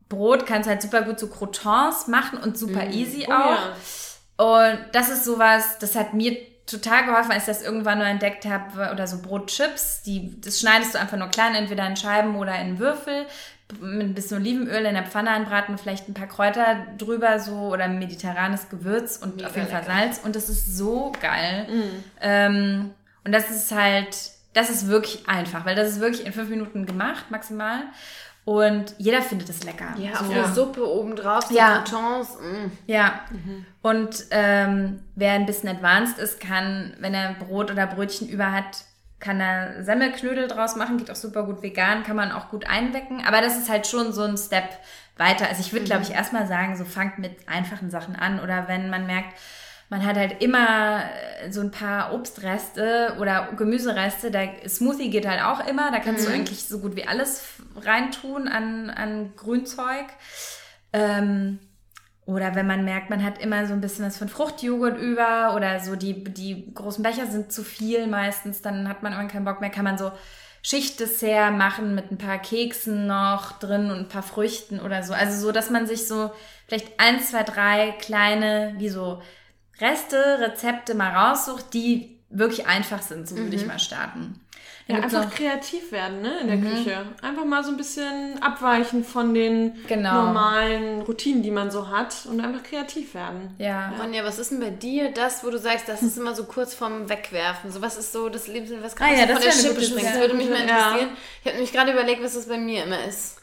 Brot kannst du halt super gut so Croutons machen und super easy Oh auch. ja. Und das ist sowas, das hat mir total geholfen, als ich das irgendwann nur entdeckt habe, oder so Brotchips, die, das schneidest du einfach nur klein, entweder in Scheiben oder in Würfel, mit ein bisschen Olivenöl in der Pfanne anbraten, vielleicht ein paar Kräuter drüber so oder mediterranes Gewürz und Mega auf jeden Fall lecker. Salz und das ist so geil. Ähm, und das ist halt, das ist wirklich einfach, weil das ist wirklich in fünf Minuten gemacht, maximal. Und jeder findet es lecker. Ja, so. auf eine Suppe obendrauf, so Ja. Croutons. mm. Ja. Und ähm, wer ein bisschen advanced ist, kann, wenn er Brot oder Brötchen über hat, kann er Semmelknödel draus machen. Geht auch super gut vegan, kann man auch gut einwecken. Aber das ist halt schon so ein Step weiter. Also ich würde, glaube ich, erstmal sagen, so fangt mit einfachen Sachen an. Oder wenn man merkt, man hat halt immer äh, so ein paar Obstreste oder Gemüsereste. Der Smoothie geht halt auch immer. Da kannst du eigentlich so gut wie alles reintun an, an Grünzeug. Ähm, oder wenn man merkt, man hat immer so ein bisschen was von Fruchtjoghurt über oder so die, die großen Becher sind zu viel meistens, dann hat man irgendwann keinen Bock mehr, kann man so Schichtdessert machen mit ein paar Keksen noch drin und ein paar Früchten oder so. Also so, dass man sich so vielleicht eins, zwei, drei kleine, wie so Reste, Rezepte mal raussucht, die wirklich einfach sind. So würde ich mal starten. Ja, einfach noch- kreativ werden, ne, in der Küche. Einfach mal so ein bisschen abweichen von den Genau. normalen Routinen, die man so hat und einfach kreativ werden. ja. Ronja, was ist denn bei dir das, wo du sagst, das ist immer so kurz vorm Wegwerfen? So, was ist so das Lebensmittel, was gerade Ah ja, von der Schippe springt? Das würde mich mal Ja. interessieren. Ich habe nämlich gerade überlegt, was das bei mir immer ist.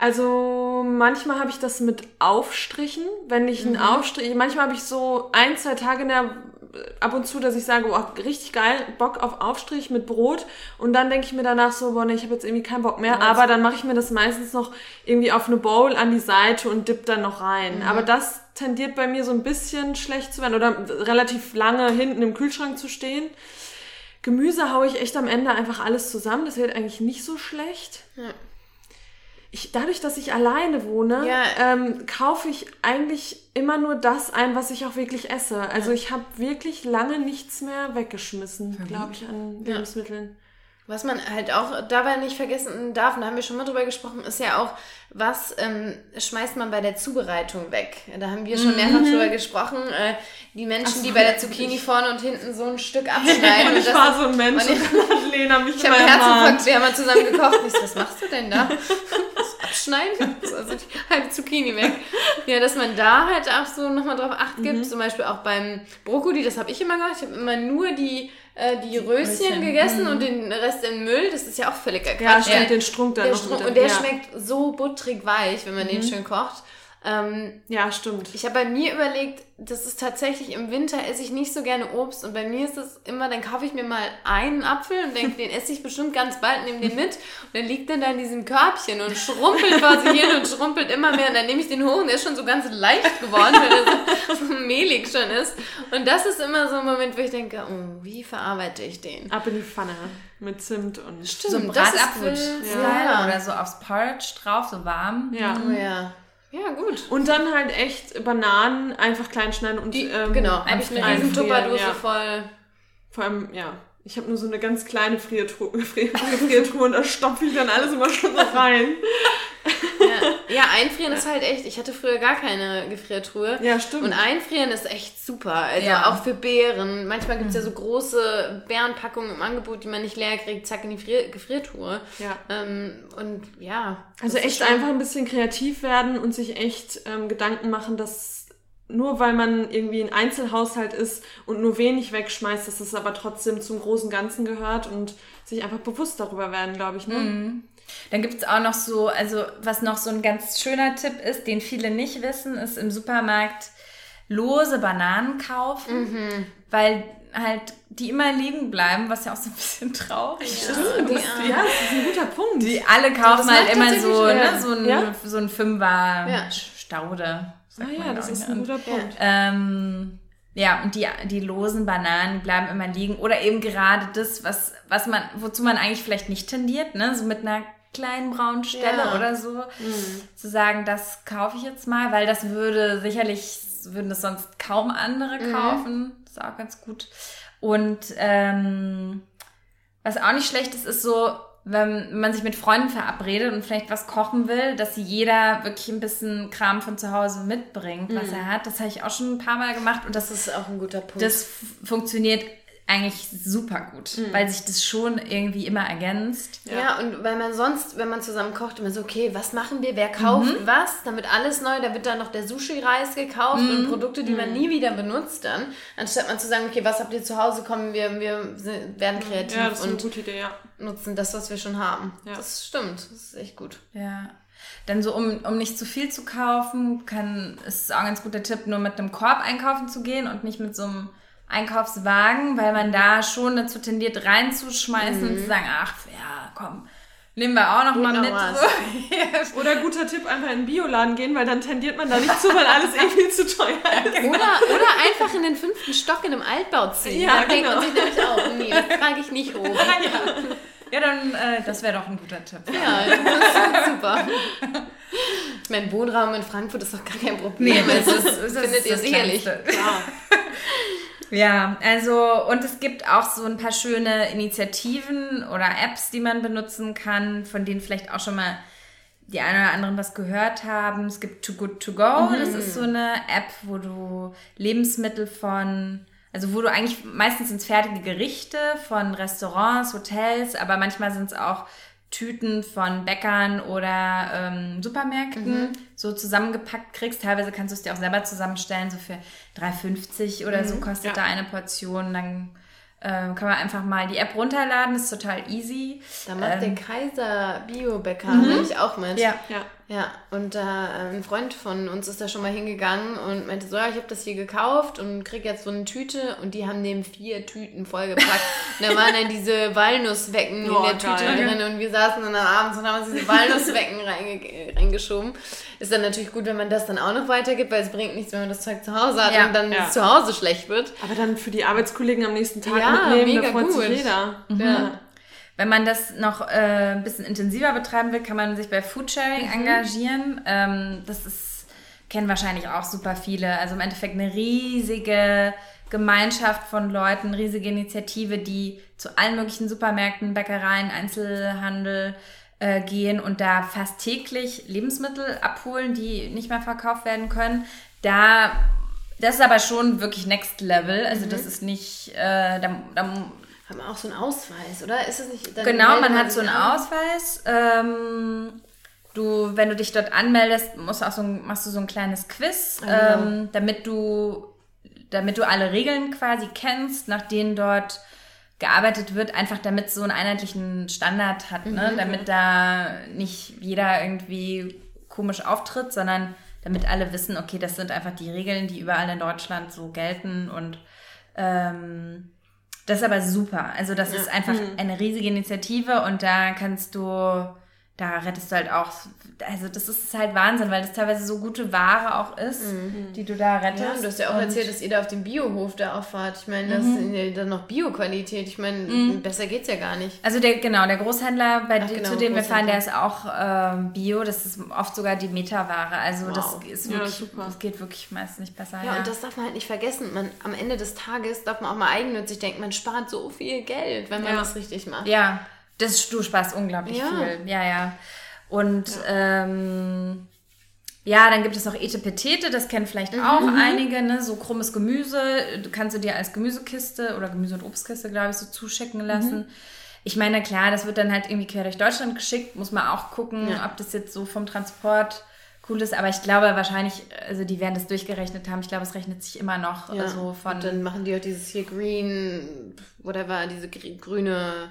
Also manchmal habe ich das mit Aufstrichen, wenn ich einen Aufstrich, manchmal habe ich so ein, zwei Tage in der, ab und zu, dass ich sage, oh, richtig geil, Bock auf Aufstrich mit Brot. Und dann denke ich mir danach so, boah, nee, ich habe jetzt irgendwie keinen Bock mehr, aber dann mache ich mir das meistens noch irgendwie auf eine Bowl an die Seite und dipp dann noch rein. Aber das tendiert bei mir so ein bisschen schlecht zu werden oder relativ lange hinten im Kühlschrank zu stehen. Gemüse haue ich echt am Ende einfach alles zusammen, das wird eigentlich nicht so schlecht ich, dadurch, dass ich alleine wohne, Ja. ähm, kaufe ich eigentlich immer nur das ein, was ich auch wirklich esse. Also ich habe wirklich lange nichts mehr weggeschmissen, glaube ich, an Lebensmitteln. Was man halt auch dabei nicht vergessen darf, und da haben wir schon mal drüber gesprochen, ist ja auch, was ähm, schmeißt man bei der Zubereitung weg? Da haben wir schon mehrfach drüber gesprochen. Äh, die Menschen, die bei der Zucchini vorne und hinten so ein Stück [laughs] abschneiden. Ich war so ein Mensch und [laughs] ich- Lena mich Ich habe. Herzinfarkt, wir haben mal zusammen gekocht. Ich so, was machst du denn da? [laughs] Abschneiden? Also die [laughs] halbe Zucchini weg. Ja, dass man da halt auch so nochmal drauf acht gibt. Mhm. Zum Beispiel auch beim Brokkoli, das habe ich immer gemacht. Ich habe immer nur die, äh, die Röschen, Röschen, gegessen und den Rest in Müll. Das ist ja auch völliger Quatsch. Ja, stimmt, den Strunk dann der noch Strunk, und der ja. Mhm. schmeckt so buttrig weich, wenn man den schön kocht. Ähm, Ja, stimmt. ich habe bei mir überlegt, das ist tatsächlich im Winter esse ich nicht so gerne Obst und bei mir ist es immer, dann kaufe ich mir mal einen Apfel und denke, den esse ich bestimmt ganz bald, nehme den mit und dann liegt der da in diesem Körbchen und schrumpelt quasi [laughs] hin und schrumpelt immer mehr und dann nehme ich den hoch und der ist schon so ganz leicht geworden, weil er so, so mehlig schon ist und das ist immer so ein Moment, wo ich denke, oh, wie verarbeite ich den? Ab in die Pfanne mit Zimt und... Stimmt, So ein das ist Bratapfel-Style Ja. oder so aufs Porridge drauf, so warm. Ja. Oh ja. Ja, gut. Und dann halt echt Bananen einfach klein schneiden und... Die, ähm, genau, habe ich eine riesen Tupperdose ja. voll. Vor allem, ja, ich habe nur so eine ganz kleine [laughs] Friertruhe, Frier- Gefriertruhe und da stopfe ich dann alles immer schon so rein. [laughs] Ja, ja, einfrieren ist halt echt. Ich hatte früher gar keine Gefriertruhe. Ja, stimmt. Und einfrieren ist echt super. Also Ja. auch für Beeren. Manchmal gibt es ja so große Beerenpackungen im Angebot, die man nicht leer kriegt. Zack, in die Frier Gefriertruhe. Ja. Ähm, und ja. Also echt einfach ein bisschen kreativ werden und sich echt ähm, Gedanken machen, dass nur weil man irgendwie ein Einzelhaushalt ist und nur wenig wegschmeißt, dass es aber trotzdem zum großen Ganzen gehört und sich einfach bewusst darüber werden, glaube ich. Ne? Dann gibt es auch noch so, also was noch so ein ganz schöner Tipp ist, den viele nicht wissen, ist im Supermarkt lose Bananen kaufen, weil halt die immer liegen bleiben, was ja auch so ein bisschen traurig ist. die, Ja, das ist ein guter Punkt. Die alle kaufen Das halt immer so, ne, so ein, Ja? so ein Fünfer Ja. Staude. ah ja, das ist ein ne? guter Punkt. Ähm, Ja, und die, die losen Bananen bleiben immer liegen. Oder eben gerade das, was, was man, wozu man eigentlich vielleicht nicht tendiert, ne? So mit einer kleinen braunen Stelle Ja. oder so. Zu sagen, das kaufe ich jetzt mal, weil das würde sicherlich, würden das sonst kaum andere kaufen. Das ist auch ganz gut. Und ähm, was auch nicht schlecht ist, ist so, wenn man sich mit Freunden verabredet und vielleicht was kochen will, dass jeder wirklich ein bisschen Kram von zu Hause mitbringt, was er hat. Das habe ich auch schon ein paar Mal gemacht und das Das ist auch ein guter Punkt. das funktioniert eigentlich super gut, weil sich das schon irgendwie immer ergänzt. Ja. und weil man sonst, wenn man zusammen kocht, immer so, okay, was machen wir, wer kauft was, dann wird alles neu, da wird dann noch der Sushi-Reis gekauft und Produkte, die man nie wieder benutzt dann, anstatt man zu sagen, okay, was habt ihr zu Hause, kommen wir, wir werden kreativ Ja, das ist eine und gute Idee, ja. nutzen das, was wir schon haben. Ja. Das stimmt, das ist echt gut. Ja. Dann so, um, um nicht zu viel zu kaufen, kann, ist es auch ein ganz guter Tipp, nur mit einem Korb einkaufen zu gehen und nicht mit so einem Einkaufswagen, weil man da schon dazu tendiert, reinzuschmeißen und zu sagen, ach ja, komm, nehmen wir auch noch mal mit. So. [laughs] Oder guter Tipp, einfach in den Bioladen gehen, weil dann tendiert man da nicht zu, weil alles eh viel zu teuer [laughs] ist. Oder, oder einfach in den fünften Stock in einem Altbau ziehen. Ja, da denkt man genau. sich nämlich auch, nee, das trage ich nicht hoch. [laughs] ja, dann, äh, das wäre doch ein guter Tipp. Ja, das ist super. Mein Wohnraum in Frankfurt ist doch gar kein Problem. das Also, ist, das findet ist ihr das sicherlich. Kleinste. Ja, also und es gibt auch so ein paar schöne Initiativen oder Apps, die man benutzen kann, von denen vielleicht auch schon mal die einen oder anderen was gehört haben. Es gibt Too Good To Go, das ist so eine App, wo du Lebensmittel von, also wo du eigentlich meistens sind fertige Gerichte von Restaurants, Hotels, aber manchmal sind es auch Tüten von Bäckern oder ähm, Supermärkten so zusammengepackt kriegst. Teilweise kannst du es dir auch selber zusammenstellen, so für 3,50 oder so kostet Ja. da eine Portion. Dann ähm, kann man einfach mal die App runterladen, ist total easy. Da macht Ähm, der Kaiser Biobäcker nämlich auch mit. Ja. Ja. Ja, und äh, ein Freund von uns ist da schon mal hingegangen und meinte so, ja, ich habe das hier gekauft und krieg jetzt so eine Tüte und die haben dem vier Tüten vollgepackt. und da waren dann diese Walnusswecken Oh, in der Tüte geil. drin und wir saßen dann abends und haben uns diese Walnusswecken reinge reingeschoben. Ist dann natürlich gut, wenn man das dann auch noch weitergibt, weil es bringt nichts, wenn man das Zeug zu Hause hat Ja, und dann ja. zu Hause schlecht wird. Aber dann für die Arbeitskollegen am nächsten Tag Ja, mitnehmen, mega da freut gut. sich jeder. Ja. Wenn man das noch äh, ein bisschen intensiver betreiben will, kann man sich bei Foodsharing engagieren. Ähm, das ist, kennen wahrscheinlich auch super viele. Also im Endeffekt eine riesige Gemeinschaft von Leuten, riesige Initiative, die zu allen möglichen Supermärkten, Bäckereien, Einzelhandel äh, gehen und da fast täglich Lebensmittel abholen, die nicht mehr verkauft werden können. Da, das ist aber schon wirklich Next Level. Also das ist nicht, äh, da, da Haben wir auch so einen Ausweis, oder? Ist es nicht? Genau, man hat so einen an? Ausweis. Ähm, du, wenn du dich dort anmeldest, musst du auch so ein, machst du so ein kleines Quiz, genau. ähm, damit du, damit du alle Regeln quasi kennst, nach denen dort gearbeitet wird, einfach damit es so einen einheitlichen Standard hat, ne? damit da nicht jeder irgendwie komisch auftritt, sondern damit alle wissen, okay, das sind einfach die Regeln, die überall in Deutschland so gelten und ähm, das ist aber super. Also das ist einfach eine riesige Initiative und da kannst du, da rettest du halt auch, also das ist halt Wahnsinn, weil das teilweise so gute Ware auch ist, die du da rettest. Ja, und du hast ja auch Und- erzählt, dass ihr da auf dem Biohof da auffahrt. Ich meine, das ist ja dann noch Bioqualität. Ich meine, besser geht's ja gar nicht. Also der, genau, der Großhändler, bei Ach, dem, genau, zu dem wir fahren, der ist auch ähm, Bio, das ist oft sogar die Meterware. Also Wow. das ist Ja, wirklich, super. das geht wirklich meist nicht besser. Ja, und das darf man halt nicht vergessen. Man, am Ende des Tages darf man auch mal eigennützig denken, man spart so viel Geld, wenn man Ja. das richtig macht. Ja, das, du sparst unglaublich Ja. viel. Ja, ja. Und ähm, ja, dann gibt es noch Etepetete, das kennen vielleicht Mhm, auch einige, ne? so krummes Gemüse. Du kannst du dir als Gemüsekiste oder Gemüse- und Obstkiste, glaube ich, so zuschicken lassen. Mhm. Ich meine, klar, das wird dann halt irgendwie quer durch Deutschland geschickt, muss man auch gucken, Ja. ob das jetzt so vom Transport cool ist. Aber ich glaube wahrscheinlich, also die werden das durchgerechnet haben. Ich glaube, es rechnet sich immer noch Ja. so von. Und dann machen die auch dieses hier Green, whatever, diese gr- grüne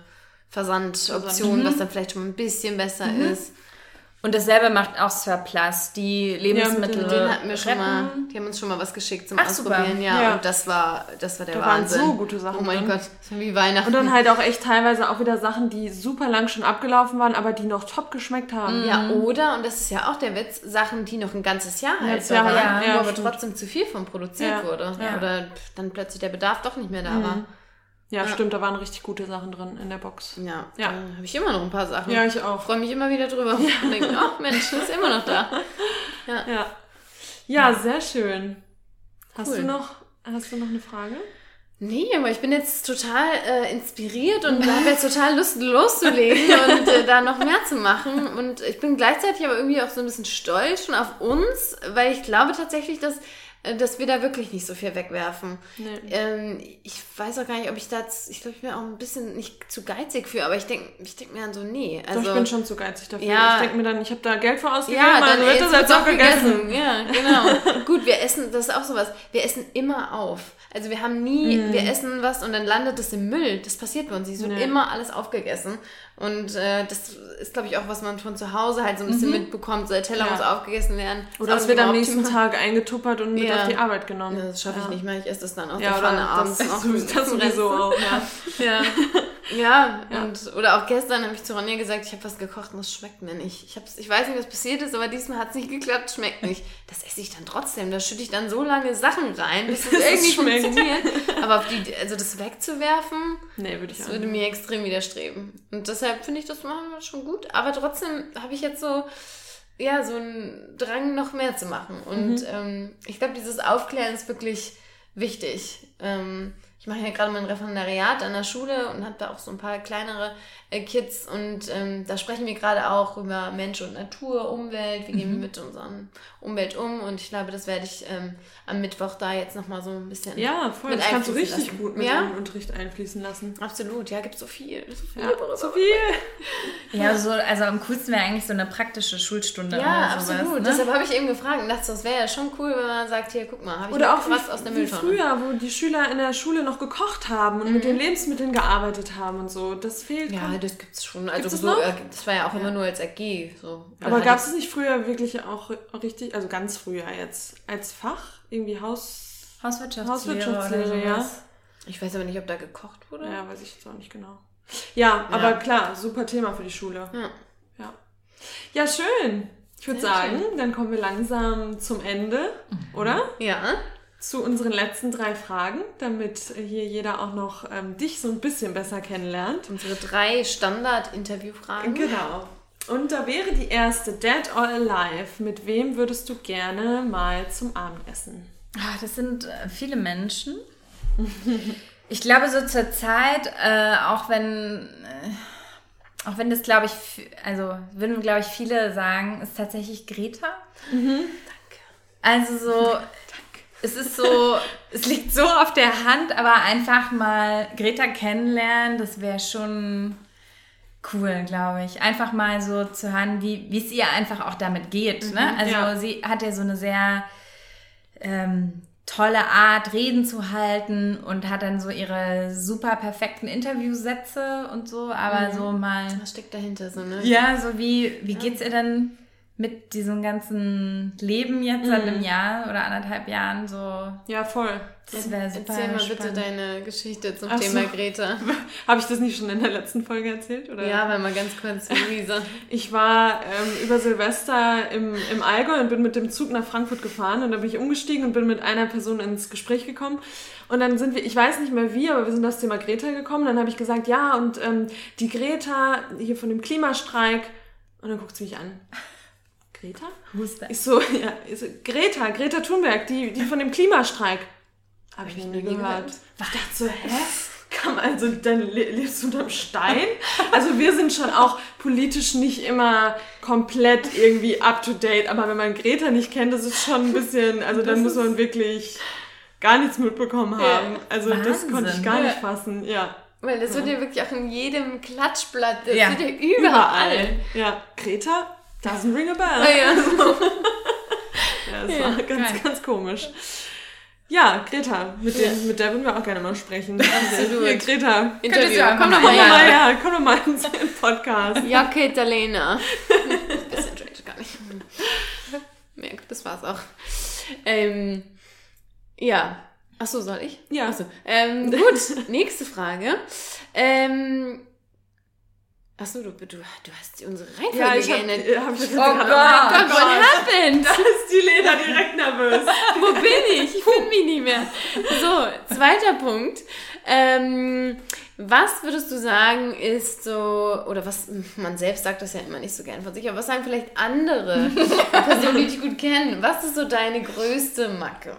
Versandoption, was dann vielleicht schon mal ein bisschen besser ist. Und dasselbe macht auch Surplus, die Lebensmittel. mit Den hatten wir schon retten. mal, die haben uns schon mal was geschickt zum Ach. Ausprobieren, ja, Ja. Und das war, das war der Da waren Wahnsinn. so gute Sachen Oh mein drin. Gott, wie Weihnachten. Und dann halt auch echt teilweise auch wieder Sachen, die super lang schon abgelaufen waren, aber die noch top geschmeckt haben. Ja, oder, und das ist ja auch der Witz, Sachen, die noch ein ganzes Jahr haltbar Jahr, waren, ja, wo aber trotzdem zu viel von produziert Ja, wurde. ja. Oder dann plötzlich der Bedarf doch nicht mehr da war. Ja, stimmt, da waren richtig gute Sachen drin in der Box. Ja, Ja. da habe ich immer noch ein paar Sachen. Ja, ich auch. freue mich immer wieder drüber. Und denke, ach Mensch, das ist immer noch da. [laughs] Ja. Ja, sehr schön. Hast Cool. du noch, hast du noch eine Frage? Nee, aber ich bin jetzt total äh, inspiriert und habe jetzt total Lust loszulegen [laughs] und äh, da noch mehr zu machen. Und ich bin gleichzeitig aber irgendwie auch so ein bisschen stolz schon auf uns, weil ich glaube tatsächlich, dass, dass wir da wirklich nicht so viel wegwerfen. Nee. Ähm, ich weiß auch gar nicht, ob ich da, ich glaube, ich bin auch ein bisschen nicht zu geizig für, aber ich denke ich denk mir dann so, nee. Also, Doch, ich bin schon zu geizig dafür. Ja. Ich denke mir dann, ich habe da Geld für ausgegeben, ja, dann dann wird das jetzt auch gegessen. Ja, genau. [laughs] Gut, wir essen, das ist auch sowas. Wir essen immer auf. Also wir haben nie, wir essen was und dann landet es im Müll. Das passiert bei uns. Es wird Nee. immer alles aufgegessen. Und äh, das ist, glaube ich, auch, was man von zu Hause halt so ein bisschen mitbekommt. So der Teller Ja. muss aufgegessen werden. Oder es wird am nächsten. Tag eingetuppert und mit Ja. auf die Arbeit genommen. Ja, das schaffe ich nicht mehr. Ich esse das dann aus Ja, der Pfanne abends das, noch. [laughs] das, sowieso auch, [laughs] ja. Ja. ja, und oder auch gestern habe ich zu Ronja gesagt, ich habe was gekocht und das schmeckt mir nicht. Ich, hab's, ich weiß nicht, was passiert ist, aber diesmal hat es nicht geklappt, schmeckt nicht. Das esse ich dann trotzdem. Da schütte ich dann so lange Sachen rein, bis es Bis [laughs] es irgendwie schmeckt. Funktioniert. [laughs] Aber auf die, also das wegzuwerfen, Nee, würde ich das auch würde nicht. mir extrem widerstreben. Und deshalb finde ich das machen wir schon gut. Aber trotzdem habe ich jetzt so, ja, so einen Drang, noch mehr zu machen. Und ähm, ich glaube, dieses Aufklären ist wirklich wichtig. Ähm, ich mache ja gerade mein Referendariat an der Schule und habe da auch so ein paar kleinere äh, Kids und ähm, da sprechen wir gerade auch über Mensch und Natur, Umwelt, wie gehen wir mit unseren Umwelt um und ich glaube, das werde ich ähm, am Mittwoch da jetzt nochmal so ein bisschen Ja, voll. mit das kannst du richtig lassen. gut mit Ja? in den Unterricht einfließen lassen. Absolut, ja, gibt so viel. So viel Ja, so viel. Ja, so, also am coolsten wäre eigentlich so eine praktische Schulstunde. Ja, oder sowas, absolut. Ne? Deshalb habe ich eben gefragt und dachte, das wäre ja schon cool, wenn man sagt, hier, guck mal, habe ich Oder auch was wie, aus der Mülltonne. früher, wo die Schüler in der Schule noch gekocht haben und mit den Lebensmitteln gearbeitet haben und so. Das fehlt. Ja, kom- das gibt's schon. Also es so, noch? äh, das war ja auch immer nur als AG. So. Oder Aber halt gab es nicht früher wirklich auch richtig, also ganz früher jetzt, als Fach? Irgendwie Haus. Hauswirtschaftslehre, Hauswirtschaftslehre, oder ja. Ich weiß aber nicht, ob da gekocht wurde. Ja, weiß ich jetzt auch nicht genau. Ja, aber klar, super Thema für die Schule. Ja. Ja, ja schön. Ich würde sagen, dann kommen wir langsam zum Ende, oder? Ja. Zu unseren letzten drei Fragen, damit hier jeder auch noch ähm, dich so ein bisschen besser kennenlernt. Unsere drei Standard-Interviewfragen. Genau. Und da wäre die erste, Dead or Alive. Mit wem würdest du gerne mal zum Abendessen? Ah, das sind äh, viele Menschen. Ich glaube, so zur Zeit, äh, auch wenn, äh, auch wenn das, glaube ich, also würden, glaube ich, viele sagen, ist tatsächlich Greta. Also so, es ist so, [laughs] es liegt so auf der Hand, aber einfach mal Greta kennenlernen, das wäre schon cool, glaube ich. Einfach mal so zu hören, wie es ihr einfach auch damit geht. Ne? Also ja. sie hat ja so eine sehr ähm, tolle Art, Reden zu halten und hat dann so ihre super perfekten Interviewsätze und so, aber so mal, Was steckt dahinter so, ne? ja, so wie, wie geht's ihr denn mit diesem ganzen Leben jetzt seit einem Jahr oder anderthalb Jahren so? Ja, voll. Das wäre super Erzähl mal bitte spannend. deine Geschichte zum Ach Thema so. Greta. [laughs] Habe ich das nicht schon in der letzten Folge erzählt? Oder? Ja, weil mal ganz kurz, Luisa. [laughs] Ich war ähm, über Silvester im, im Allgäu und bin mit dem Zug nach Frankfurt gefahren und da bin ich umgestiegen und bin mit einer Person ins Gespräch gekommen. Und dann sind wir, ich weiß nicht mehr wie, aber wir sind auf das Thema Greta gekommen. Dann habe ich gesagt, ja, und ähm, die Greta hier von dem Klimastreik. Und dann guckt sie mich an. Greta? Huster. Ich so, [laughs] ja, ich so, Greta, Greta Thunberg, die, die von dem Klimastreik. Habe ich noch nie gehört. Ich dachte so, hä? Man, also dann le- lebst du unterm Stein? [laughs] Also wir sind schon auch politisch nicht immer komplett irgendwie up to date, aber wenn man Greta nicht kennt, das ist schon ein bisschen, also dann muss man wirklich gar nichts mitbekommen haben. Also das konnte ich Wahnsinn. gar nicht Ja. fassen, ja. Weil das wird ja wirklich auch in jedem Klatschblatt, das Ja. wird ja überall. Ja, Greta doesn't ring a bell. Ah, ja. [laughs] Ja, das war ganz, geil. ganz komisch. Ja, Greta, mit, dem, mit der würden wir auch gerne mal sprechen. [laughs] Absolut. Hier, Greta, Interview. ja Komm doch mal komm doch mal her. komm doch mal ins Podcast. Jacke Italena. [laughs] Bisschen Trash. auch. Ähm, ja. Ach so, soll ich? Ja. Ach so. Ähm, gut, nächste Frage. Ähm, ach so, du, du, du hast unsere Reihenfolge Ja, ich hab, geändert. äh, hab ich Oh gerade- Gott, Oh what Gott. happened? Da ist die Lena direkt nervös. [laughs] Wo bin ich? Ich finde mich nicht mehr. So, zweiter Punkt. Ähm, was würdest du sagen ist so, oder was, man selbst sagt das ja immer nicht so gern von sich, aber was sagen vielleicht andere [laughs] Personen, die dich gut kennen? Was ist so deine größte Macke?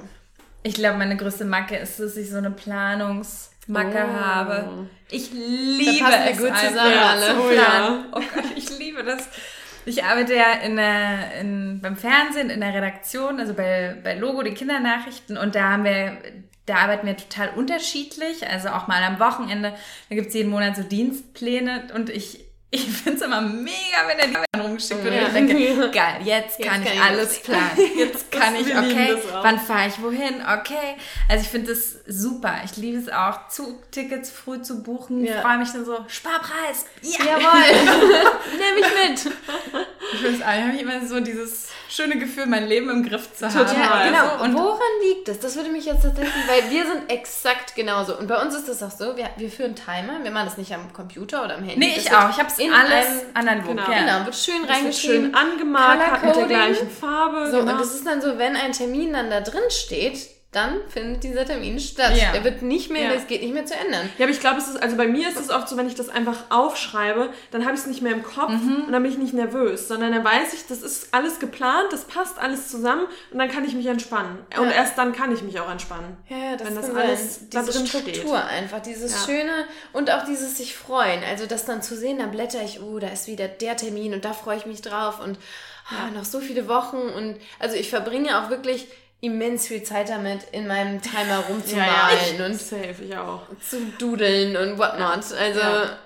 Ich glaube, meine größte Macke ist, dass ich so eine Planungsmacke Oh. habe. Ich liebe wir es gut einfach, zusammen ja, alle. Oh planen. Oh Gott, ich liebe das. Ich arbeite ja in der, in, beim Fernsehen, in der Redaktion, also bei, bei Logo, die Kindernachrichten. Und da haben wir, da arbeiten wir total unterschiedlich. Also auch mal am Wochenende. Da gibt es jeden Monat so Dienstpläne. Und ich, ich finde es immer mega, wenn er die rumgeschickt wird. Ja. Und ich denke, [laughs] geil, jetzt kann Jetzt ich kann ich alles planen. [laughs] Jetzt kann ich, okay, wann fahre ich wohin? Okay. Also ich finde das super. Ich liebe es auch, Zugtickets früh zu buchen. Ich Ja. freue mich dann so, Sparpreis. Ja. Jawohl, [laughs] nimm mich mit. Ich weiß auch, ich habe immer so dieses schöne Gefühl, mein Leben im Griff zu haben. Total. Ja, genau. So, und Woran liegt das? Das würde mich jetzt tatsächlich, weil wir sind exakt genauso. Und bei uns ist das auch so, wir, wir führen Timer, wir machen das nicht am Computer oder am Handy. nee, Das ich auch. Ich habe es in alles einem- analog. Genau. ja. Genau, wird schön Das wird reingeschrieben. schön angemarkt, hat mit der gleichen Farbe. So, genau. und das ist dann so, wenn ein Termin dann da drin steht, dann findet dieser Termin statt. Ja. Der wird nicht mehr, Ja. das geht nicht mehr zu ändern. Ja, aber ich glaube, es ist, also bei mir ist es oft so, wenn ich das einfach aufschreibe, dann habe ich es nicht mehr im Kopf Mhm. und dann bin ich nicht nervös, sondern dann weiß ich, das ist alles geplant, das passt alles zusammen und dann kann ich mich entspannen. Und Ja. erst dann kann ich mich auch entspannen. Ja, das, Wenn das alles sein. da diese drin Struktur steht. einfach, dieses. Schöne und auch dieses sich freuen. Also das dann zu sehen, dann blätter ich, oh, da ist wieder der Termin und da freue ich mich drauf und ah, noch so viele Wochen und also ich verbringe auch wirklich immens viel Zeit damit, in meinem Timer rumzumalen und [laughs] safe, ich auch. zu dudeln und whatnot. Also,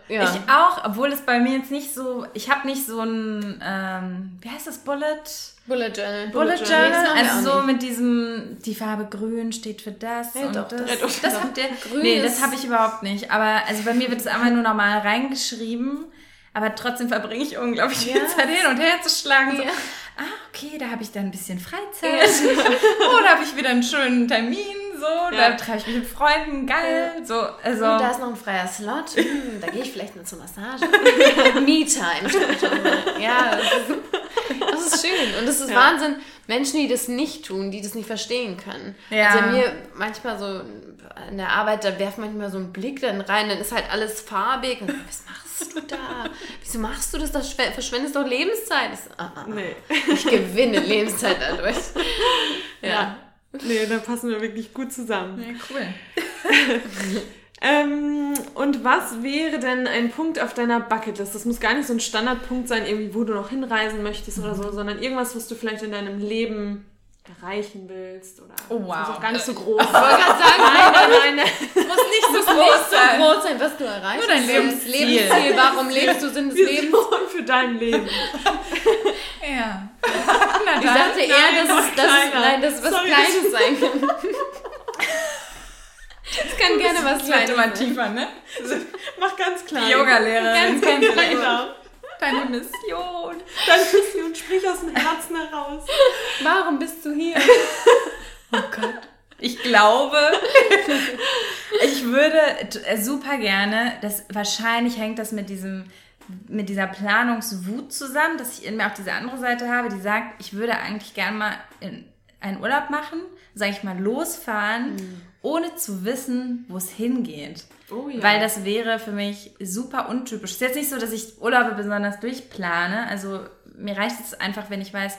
ja. Ich auch, obwohl es bei mir jetzt nicht so, ich habe nicht so ein, ähm, wie heißt das, Bullet? Bullet Journal. Bullet Journal. Journal, wir also so mit diesem, die Farbe grün steht für das Ja, und doch, das. Ja, doch, das doch. habt ihr? Grün nee, das habe ich überhaupt nicht. Aber also bei mir wird es einfach nur normal reingeschrieben. Aber trotzdem verbringe ich unglaublich viel Ja. Zeit hin und her zu schlagen. So, Ja. Ah, okay, da habe ich dann ein bisschen Freizeit. [laughs] oh, da habe ich wieder einen schönen Termin. So, Ja. da treffe ich mich mit Freunden. Geil. So, also. Und da ist noch ein freier Slot. Hm, [laughs] da gehe ich vielleicht mal zur Massage. Me-Time. [laughs] Ja, das ist, das ist schön. Und es ist Ja. Wahnsinn, Menschen, die das nicht tun, die das nicht verstehen können. Ja. Also mir manchmal so in der Arbeit, da werft manchmal so ein Blick dann rein, dann ist halt alles farbig. Und was machst du da? Wieso machst du das? Das schwe- verschwendest doch Lebenszeit. Das, ah, ah, ah. Nee. Ich gewinne Lebenszeit dadurch. Ja. Nee, da passen wir wirklich gut zusammen. ja, cool. [laughs] Ähm, und was wäre denn ein Punkt auf deiner Bucketlist? Das muss gar nicht so ein Standardpunkt sein, irgendwie, wo du noch hinreisen möchtest oder so, sondern irgendwas, was du vielleicht in deinem Leben erreichen willst oder Oh, das muss wow. auch gar nicht so groß [laughs] Ich wollte gerade sagen, nein, [laughs] nein, nein. Muss nicht so [laughs] muss nicht so groß sein, was du erreichst. Nur dein Das Lebensziel. Lebensziel. Warum lebst du Sinn des Lebens? Vision für dein Leben. Ja. Na Ich dachte eher, dass, es, noch dass, es, nein, dass es was Sorry, Kleines sein kann. Es kann gerne was Kleines immer sein. tiefer, ne? Mach ganz klein. Die Yoga-Lehrerin kennt vielleicht Genau. deine Mission. Deine Mission, sprich aus dem Herzen heraus. Warum bist du hier? Oh Gott. Ich glaube, ich würde super gerne, das wahrscheinlich hängt das mit diesem mit dieser Planungswut zusammen, dass ich in mir auch diese andere Seite habe, die sagt, ich würde eigentlich gerne mal in einen Urlaub machen, sage ich mal, losfahren, ohne zu wissen, wo es hingeht. Oh ja. Weil das wäre für mich super untypisch. Es ist jetzt nicht so, dass ich Urlaube besonders durchplane. Also mir reicht es einfach, wenn ich weiß,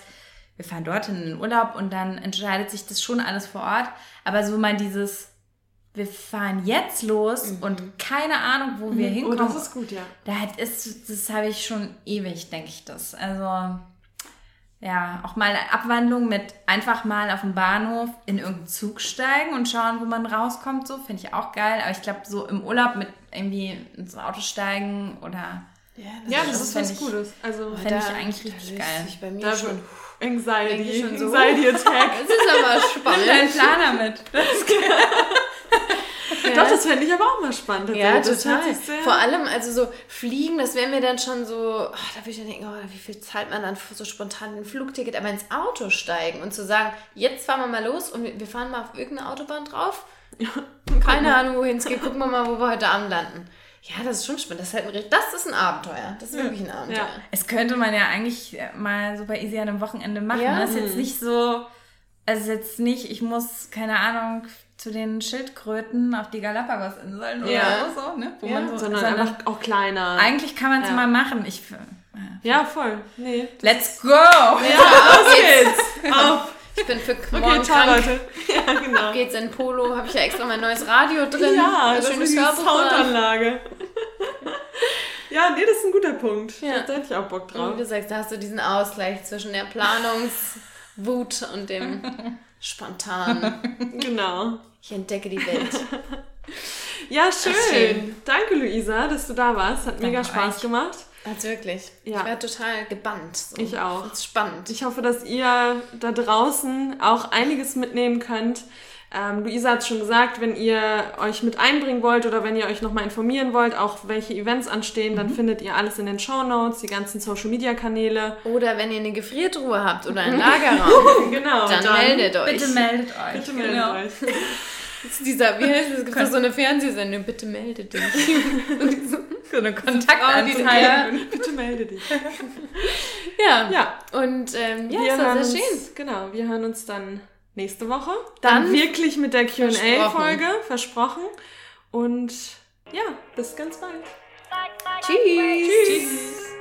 wir fahren dorthin in den Urlaub und dann entscheidet sich das schon alles vor Ort. Aber so mal dieses, wir fahren jetzt los und keine Ahnung, wo wir Oh, hinkommen. das ist gut, ja. Da hat- ist, das habe ich schon ewig, denke ich das. Also ja, auch mal eine Abwandlung mit einfach mal auf dem Bahnhof in irgendeinen Zug steigen und schauen, wo man rauskommt. So finde ich auch geil. Aber ich glaube, so im Urlaub mit irgendwie ins Auto steigen oder Ja, das, das ist was ich- Gutes. Also, Fände ich eigentlich richtig geil. sich bei mir da schon. schon Anxiety, ich schon so. Anxiety Attack. [laughs] Das ist aber spannend. Dein Planer mit. Das Doch, Doch, das fände ich aber auch mal spannend. Ja, total. sich sehr- Vor allem, also so fliegen, das wäre mir dann schon so, oh, da würde ich dann denken, oh, wie viel zahlt man dann für so spontan ein Flugticket, aber ins Auto steigen und zu sagen, jetzt fahren wir mal los und wir fahren mal auf irgendeine Autobahn drauf. Keine Ahnung, wohin es geht. Gucken wir mal, wo wir heute Abend landen. Ja, das ist schon spannend. Das ist, halt ein, das ist ein Abenteuer. Das ist wirklich ein Abenteuer. Ja. Es könnte man ja eigentlich mal so bei Easy an einem Wochenende machen. Ja. Das ist jetzt nicht so, also jetzt nicht, ich muss, keine Ahnung, zu den Schildkröten auf die Galapagos-Inseln Ja. oder so, ne? Wo Ja, man so, sondern, sondern einfach auch kleiner. eigentlich kann man es Ja. mal machen. Ich, äh, ja, voll. Nee. let's go! Ja, [laughs] auf geht's. Auf. Ich bin für Okay, morgen ciao, krank. Leute. Ja, genau. Geht's in Polo, habe ich ja extra mein neues Radio drin. Ja, ein das schönes ist die Hörbuch. drauf. Soundanlage. ja, nee, das ist ein guter Punkt. Ja. Da hätte ich auch Bock Und drauf. wie du sagst, da hast du diesen Ausgleich zwischen der Planungswut und dem [laughs] spontanen. Genau. Ich entdecke die Welt. [laughs] Ja, schön. schön. Danke, Luisa, dass du da warst. Hat mega Spaß euch. gemacht. Also wirklich. Ja. Ich werde total gebannt. So. Ich auch. Ist spannend. Ich hoffe, dass ihr da draußen auch einiges mitnehmen könnt. Ähm, Luisa hat schon gesagt, wenn ihr euch mit einbringen wollt oder wenn ihr euch nochmal informieren wollt, auch welche Events anstehen, Mhm. dann findet ihr alles in den Show Notes, die ganzen Social Media Kanäle. Oder wenn ihr eine Gefriertruhe habt oder einen Lagerraum, [laughs] genau. dann, meldet euch. Bitte meldet euch. Bitte meldet Genau. euch. Das ist dieser, wie heißt das? Es gibt doch so eine Fernsehsendung, bitte melde dich. [laughs] So eine die Kontaktanzeige. Bitte melde dich. Ja. Ja, Und ähm, ja, wir das war hören sehr schön. uns, Genau, wir hören uns dann nächste Woche. Dann, Dann wirklich mit der. Q&A-Folge, versprochen. Und ja, bis ganz bald. Tschüss. Tschüss.